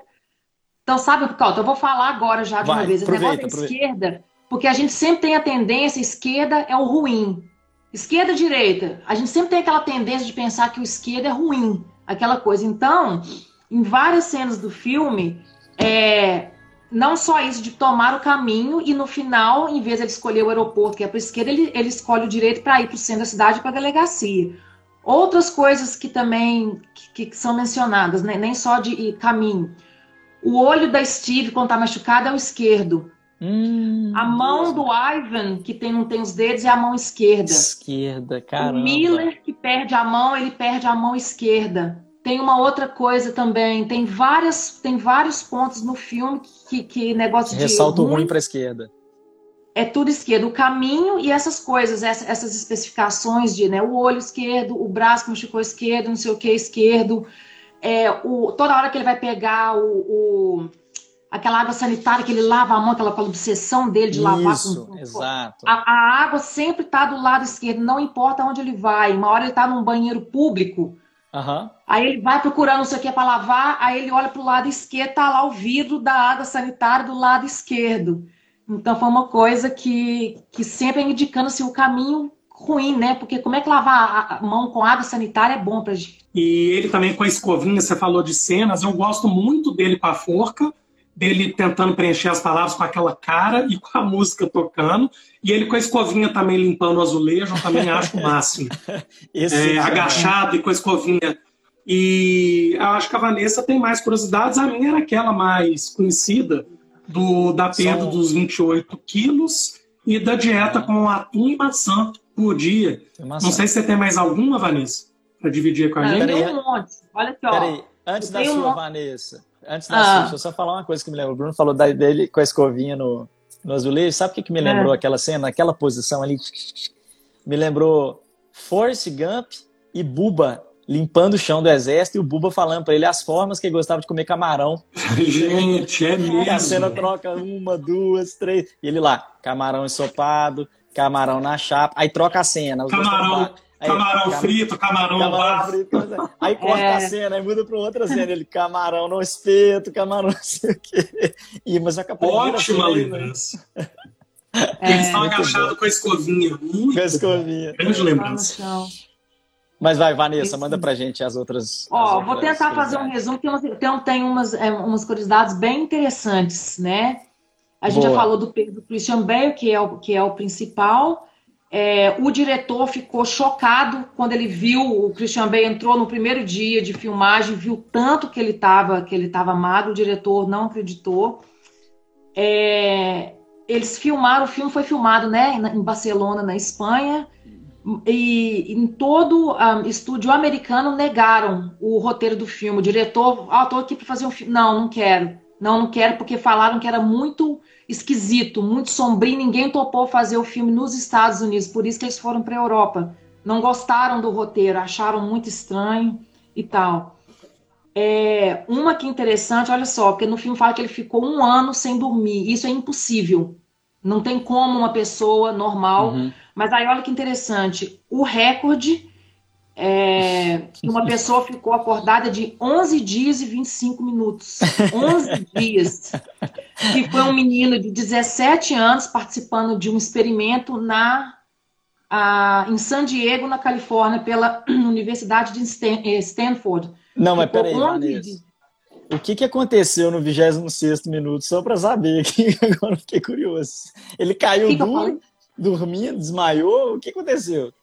[SPEAKER 2] Então, sabe, Calto, eu vou falar agora já de Vai, uma vez. Esse negócio da esquerda, porque a gente sempre tem a tendência, esquerda é o ruim. Esquerda, direita. A gente sempre tem aquela tendência de pensar que o esquerdo é ruim, aquela coisa. Então, em várias cenas do filme, é, não só isso de tomar o caminho e no final, em vez de ele escolher o aeroporto que é para a esquerda, ele, ele escolhe o direito para ir para o centro da cidade para a delegacia. Outras coisas que também que, que são mencionadas, né? nem só de caminho. O olho da Steve, quando está machucado, é o esquerdo.
[SPEAKER 1] Hum,
[SPEAKER 2] a mão do Ivan, que tem, não tem os dedos, é a mão esquerda.
[SPEAKER 1] Esquerda, cara.
[SPEAKER 2] O Miller, que perde a mão, ele perde a mão esquerda. Tem uma outra coisa também, tem várias, tem vários pontos no filme que, que negócio de
[SPEAKER 1] ressalto ruim, ruim para a esquerda.
[SPEAKER 2] É tudo esquerdo, o caminho e essas coisas, essas, especificações de, né, o olho esquerdo, o braço que machucou esquerdo, não sei o que esquerdo, é, o, toda hora que ele vai pegar o, o aquela água sanitária que ele lava a mão, aquela, aquela obsessão dele de
[SPEAKER 1] Isso,
[SPEAKER 2] lavar
[SPEAKER 1] com, exato.
[SPEAKER 2] A, a água sempre está do lado esquerdo, não importa onde ele vai. Uma hora ele está num banheiro público,
[SPEAKER 1] Uhum.
[SPEAKER 2] Aí ele vai procurando não sei o que para lavar, aí ele olha para o lado esquerdo, tá lá o vidro da água sanitária do lado esquerdo. Então foi uma coisa que, que sempre é indicando assim, o caminho ruim, né? Porque como é que lavar a mão com água sanitária é bom pra gente.
[SPEAKER 3] E ele também com a escovinha, você falou de cenas, eu gosto muito dele com a forca, dele tentando preencher as palavras com aquela cara e com a (laughs) música tocando. E ele com a escovinha também limpando o azulejo, eu também acho o máximo. (laughs) é, agachado e com a escovinha. E eu acho que a Vanessa tem mais curiosidades. A minha era aquela mais conhecida, do da perda Só... dos 28 quilos e da dieta com atum e maçã por dia. Maçã. Não sei se você tem mais alguma, Vanessa, para dividir com a gente.
[SPEAKER 2] Tem um monte. Olha aqui, ó. Peraí,
[SPEAKER 1] antes da sua, um... Vanessa Antes da ah. deixa eu só falar uma coisa que me lembra. O Bruno falou dele com a escovinha no, no azulejo. Sabe o que, que me lembrou é. aquela cena, aquela posição ali? Me lembrou Force Gump e Buba limpando o chão do exército e o Buba falando para ele as formas que ele gostava de comer camarão. (laughs)
[SPEAKER 3] Gente, é mesmo. E
[SPEAKER 1] a cena troca uma, duas, três. E ele lá, camarão ensopado, camarão na chapa. Aí troca a cena.
[SPEAKER 3] Camarão Aí, camarão frito, camarão, camarão frito.
[SPEAKER 1] É. Aí (laughs) corta é. a cena, aí muda para outra cena. Ele, camarão no espeto, camarão (laughs) não sei o quê. E, mas a
[SPEAKER 3] Ótima lembrança. É. Eles estão agachados com a escovinha. Muito
[SPEAKER 1] com a escovinha.
[SPEAKER 3] Grande lembrança.
[SPEAKER 1] Mas vai, Vanessa, manda pra gente as outras.
[SPEAKER 2] Ó,
[SPEAKER 1] as
[SPEAKER 2] vou tentar fazer um resumo, tem, umas, tem, tem umas, é, umas curiosidades bem interessantes, né? A gente Boa. já falou do, do Christian Bale, que é o, que é o principal. É, o diretor ficou chocado quando ele viu o Christian Bale entrou no primeiro dia de filmagem, viu tanto que ele estava que ele estava magro, o diretor não acreditou. É, eles filmaram, o filme foi filmado, né, em Barcelona, na Espanha, e em todo um, estúdio americano negaram o roteiro do filme. O diretor, ah, estou aqui para fazer um filme. Não, não quero. Não, não quero porque falaram que era muito esquisito, muito sombrio, ninguém topou fazer o filme nos Estados Unidos, por isso que eles foram para a Europa. Não gostaram do roteiro, acharam muito estranho e tal. É, uma que é interessante, olha só, porque no filme fala que ele ficou um ano sem dormir. Isso é impossível. Não tem como uma pessoa normal. Uhum. Mas aí olha que interessante. O recorde é, (laughs) uma pessoa ficou acordada de 11 dias e 25 minutos. 11 (laughs) dias. Que foi um menino de 17 anos participando de um experimento na, a, em San Diego, na Califórnia, pela (clears throat) Universidade de eh, Stanford.
[SPEAKER 1] Não, mas peraí, Vanessa. O que, que aconteceu no 26 minuto? Só para saber aqui, (laughs) agora fiquei curioso. Ele caiu duro, dormindo, desmaiou? O que aconteceu?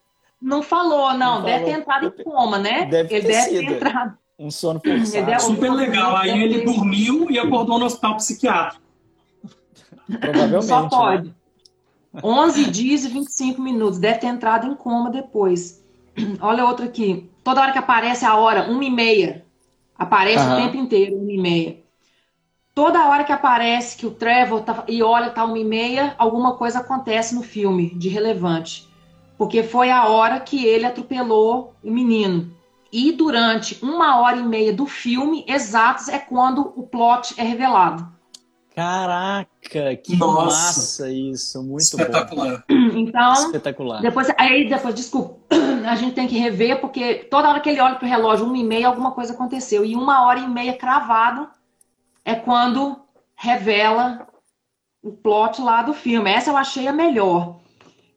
[SPEAKER 2] Não falou, não. não deve falou. ter entrado em coma, né?
[SPEAKER 1] Deve ele ter deve sido. ter entrado. Um sono forçado.
[SPEAKER 3] Super legal. Aí ele ter... dormiu e acordou no hospital psiquiátrico.
[SPEAKER 1] Provavelmente.
[SPEAKER 2] Só né? pode. Né? 11 dias e 25 minutos. Deve ter entrado em coma depois. (clears throat) Olha outra aqui. Toda hora que aparece a hora, uma e meia. Aparece uhum. o tempo inteiro, uma e meia. Toda hora que aparece que o Trevor tá, e olha, tá uma e meia, alguma coisa acontece no filme de relevante porque foi a hora que ele atropelou o menino. E durante uma hora e meia do filme, exatos, é quando o plot é revelado.
[SPEAKER 1] Caraca, que Nossa. massa isso, muito
[SPEAKER 3] Espetacular.
[SPEAKER 1] bom. (clears throat)
[SPEAKER 2] Então,
[SPEAKER 1] Espetacular.
[SPEAKER 2] Depois, aí depois, desculpa, (clears throat) a gente tem que rever, porque toda hora que ele olha pro relógio, uma e meia, alguma coisa aconteceu. E uma hora e meia cravado é quando revela o plot lá do filme. Essa eu achei a melhor.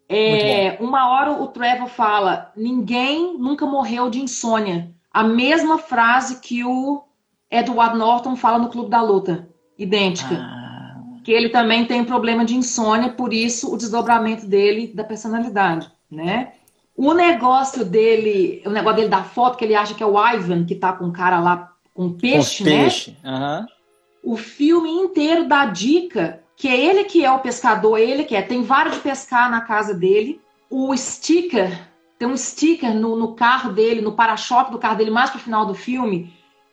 [SPEAKER 2] É, uma hora o Trevor fala: ninguém nunca morreu de insônia. A mesma frase que o Edward Norton fala no Clube da Luta. Idêntica.
[SPEAKER 1] Ah,
[SPEAKER 2] que ele também tem problema de insônia, por isso o desdobramento dele da personalidade, né? O negócio dele, o negócio dele da foto, que ele acha que é o Ivan, que tá com o cara lá com peixe, com peixe. né? Uhum. O filme inteiro dá dica que é ele que é o pescador, ele que é. Tem vara de pescar na casa dele. O sticker, tem um sticker no, no carro dele, no para-choque do carro dele, mais pro final do filme.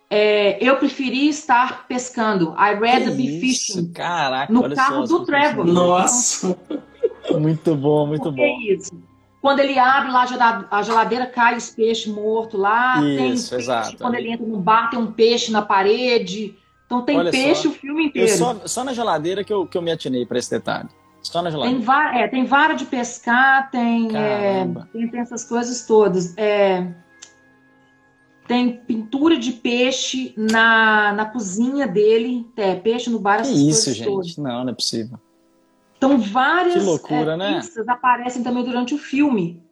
[SPEAKER 2] É, eu preferi estar pescando. I rather be isso? fishing.
[SPEAKER 1] Caraca,
[SPEAKER 2] no carro do Trevor.
[SPEAKER 3] Nossa! (laughs)
[SPEAKER 1] muito bom, muito bom.
[SPEAKER 2] É isso. Quando ele abre lá a geladeira, cai os peixes mortos lá.
[SPEAKER 1] Isso,
[SPEAKER 2] tem
[SPEAKER 1] exato.
[SPEAKER 2] Quando ele entra no bar, tem um peixe na parede. Então tem Olha peixe só, o filme inteiro.
[SPEAKER 1] Só, só, na geladeira que eu, que eu me atinei para esse detalhe. Só na geladeira.
[SPEAKER 2] Tem, va é, tem vara de pescar, tem, é, tem, tem, essas coisas todas. É, tem pintura de peixe na, na cozinha dele. É, peixe no bar.
[SPEAKER 1] Que isso, gente? Todas. Não, não é possível.
[SPEAKER 2] Então várias
[SPEAKER 1] que loucura, é, né?
[SPEAKER 2] aparecem também durante o filme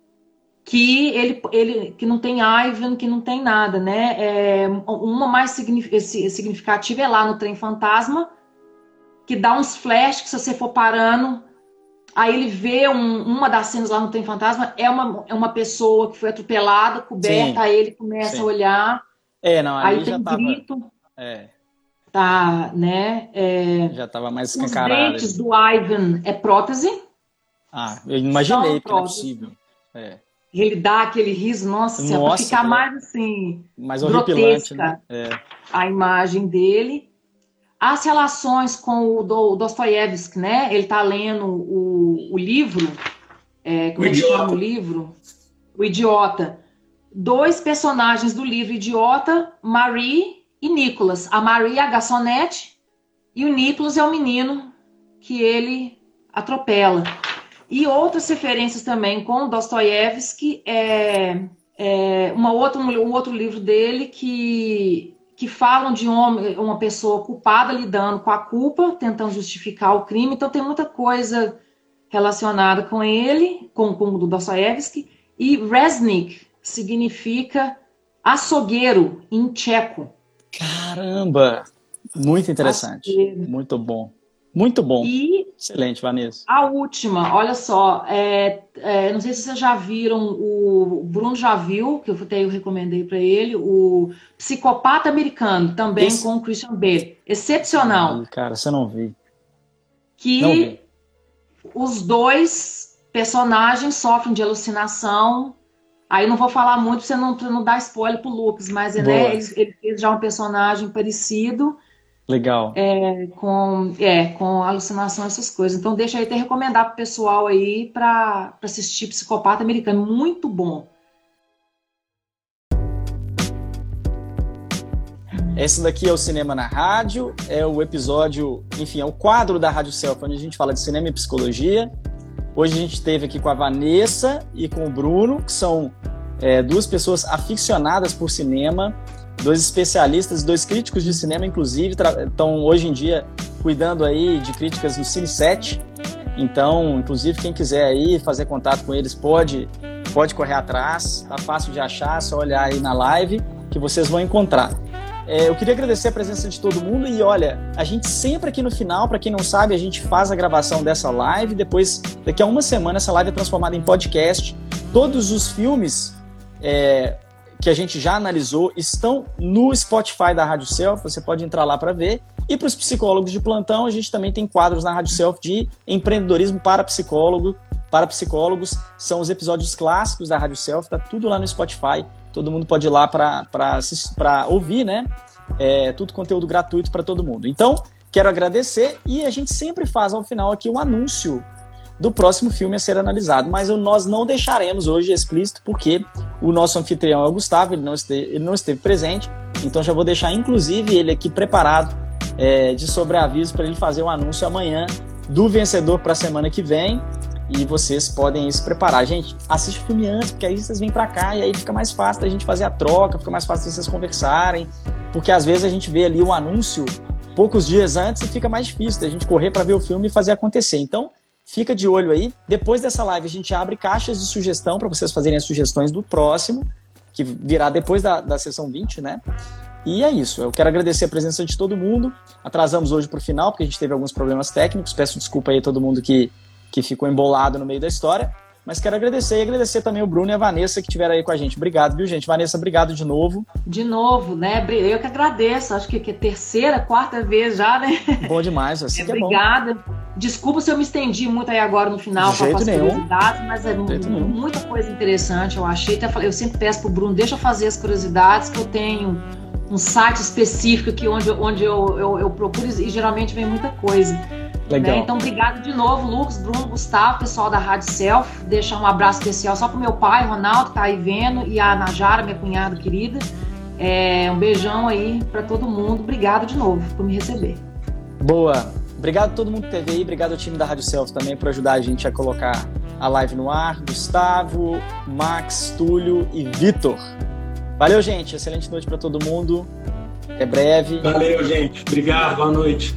[SPEAKER 2] que ele, ele que não tem Ivan, que não tem nada, né? É, uma mais significativa é lá no Trem Fantasma, que dá uns flashes que se você for parando, aí ele vê um, uma das cenas lá no Trem Fantasma, é uma, é uma pessoa que foi atropelada, coberta, sim, aí ele começa sim. a olhar.
[SPEAKER 1] É, não,
[SPEAKER 2] aí
[SPEAKER 1] tem
[SPEAKER 2] tava... grito.
[SPEAKER 1] É.
[SPEAKER 2] Tá, né? É...
[SPEAKER 1] Já tava mais escancarado.
[SPEAKER 2] Os dentes do Ivan é prótese.
[SPEAKER 1] Ah, eu imaginei, que não é possível. É
[SPEAKER 2] ele dá aquele riso, nossa, nossa para ficar é. mais assim,
[SPEAKER 1] mais grotesca né? é.
[SPEAKER 2] a imagem dele. As relações com o do, Dostoiévski, né? Ele está lendo o, o livro, é, como o ele chama o livro? O Idiota. Dois personagens do livro Idiota, Marie e Nicholas. A Marie é a garçonete e o Nicholas é o menino que ele atropela. E outras referências também com Dostoiévski, é, é uma outra, um outro livro dele que, que falam de homem, uma pessoa culpada lidando com a culpa, tentando justificar o crime. Então tem muita coisa relacionada com ele, com, com o do Dostoiévski. E Resnik significa açougueiro em tcheco.
[SPEAKER 1] Caramba! Muito interessante. Açougueiro. Muito bom. Muito bom.
[SPEAKER 2] E
[SPEAKER 1] Excelente, Vanessa.
[SPEAKER 2] A última, olha só, é, é, não sei se vocês já viram, o, Bruno já viu, que eu, até eu recomendei para ele, o Psicopata Americano, também Esse... com o Christian Bale. Excepcional.
[SPEAKER 1] Ai, cara, você não viu.
[SPEAKER 2] Que não vi. os dois personagens sofrem de alucinação. Aí não vou falar muito pra você não, pra não dar spoiler pro Lucas, mas né, ele, ele fez já um personagem parecido.
[SPEAKER 1] Legal.
[SPEAKER 2] É, com, é, com alucinação, essas coisas. Então, deixa aí até recomendar pro pessoal aí para assistir Psicopata Americano. Muito bom.
[SPEAKER 1] Esse daqui é o Cinema na Rádio, é o episódio, enfim, é o quadro da Rádio Self, onde a gente fala de cinema e psicologia. Hoje a gente esteve aqui com a Vanessa e com o Bruno, que são é, duas pessoas aficionadas por cinema dois especialistas, dois críticos de cinema, inclusive, estão hoje em dia cuidando aí de críticas no Cine 7. Então, inclusive, quem quiser aí fazer contato com eles pode, pode correr atrás, tá fácil de achar, é só olhar aí na live que vocês vão encontrar. É, eu queria agradecer a presença de todo mundo e olha, a gente sempre aqui no final, para quem não sabe, a gente faz a gravação dessa live, depois, daqui a uma semana, essa live é transformada em podcast. Todos os filmes é, que a gente já analisou estão no Spotify da Rádio Self, você pode entrar lá para ver. E para os psicólogos de plantão, a gente também tem quadros na Rádio Self de empreendedorismo para psicólogo, para psicólogos. São os episódios clássicos da Rádio Self, tá tudo lá no Spotify. Todo mundo pode ir lá para ouvir, né? É tudo conteúdo gratuito para todo mundo. Então, quero agradecer e a gente sempre faz ao final aqui um anúncio do próximo filme a ser analisado. Mas nós não deixaremos hoje explícito, porque o nosso anfitrião é o Gustavo, ele não esteve, ele não esteve presente, então já vou deixar inclusive ele aqui preparado é, de sobreaviso para ele fazer o um anúncio amanhã do vencedor para a semana que vem. E vocês podem se preparar. Gente, assiste o filme antes, porque aí vocês vêm para cá e aí fica mais fácil da gente fazer a troca, fica mais fácil vocês conversarem. Porque às vezes a gente vê ali o um anúncio poucos dias antes e fica mais difícil da gente correr para ver o filme e fazer acontecer. Então, Fica de olho aí. Depois dessa live, a gente abre caixas de sugestão para vocês fazerem as sugestões do próximo, que virá depois da, da sessão 20, né? E é isso. Eu quero agradecer a presença de todo mundo. Atrasamos hoje para o final, porque a gente teve alguns problemas técnicos. Peço desculpa aí a todo mundo que, que ficou embolado no meio da história. Mas quero agradecer e agradecer também o Bruno e a Vanessa que estiveram aí com a gente. Obrigado, viu, gente? Vanessa, obrigado de novo.
[SPEAKER 2] De novo, né? Eu que agradeço. Acho que é terceira, quarta vez já, né?
[SPEAKER 1] Bom demais, assim (laughs) é,
[SPEAKER 2] é Obrigada. Desculpa se eu me estendi muito aí agora no final
[SPEAKER 1] com as
[SPEAKER 2] curiosidades, mas é muita coisa interessante, eu achei. Eu sempre peço pro Bruno, deixa eu fazer as curiosidades, que eu tenho um site específico aqui onde, onde eu, eu, eu procuro e geralmente vem muita coisa. Legal. Né? Então, obrigado de novo, Lucas, Bruno, Gustavo, pessoal da Rádio Self. Deixar um abraço especial só pro meu pai, Ronaldo, que tá aí vendo, e a Najara, minha cunhada querida. É, um beijão aí para todo mundo. Obrigado de novo por me receber.
[SPEAKER 1] Boa. Obrigado a todo mundo que teve aí. Obrigado ao time da Rádio Self também por ajudar a gente a colocar a live no ar. Gustavo, Max, Túlio e Vitor. Valeu, gente. Excelente noite para todo mundo. Até breve.
[SPEAKER 3] Valeu, gente. Obrigado. Boa noite.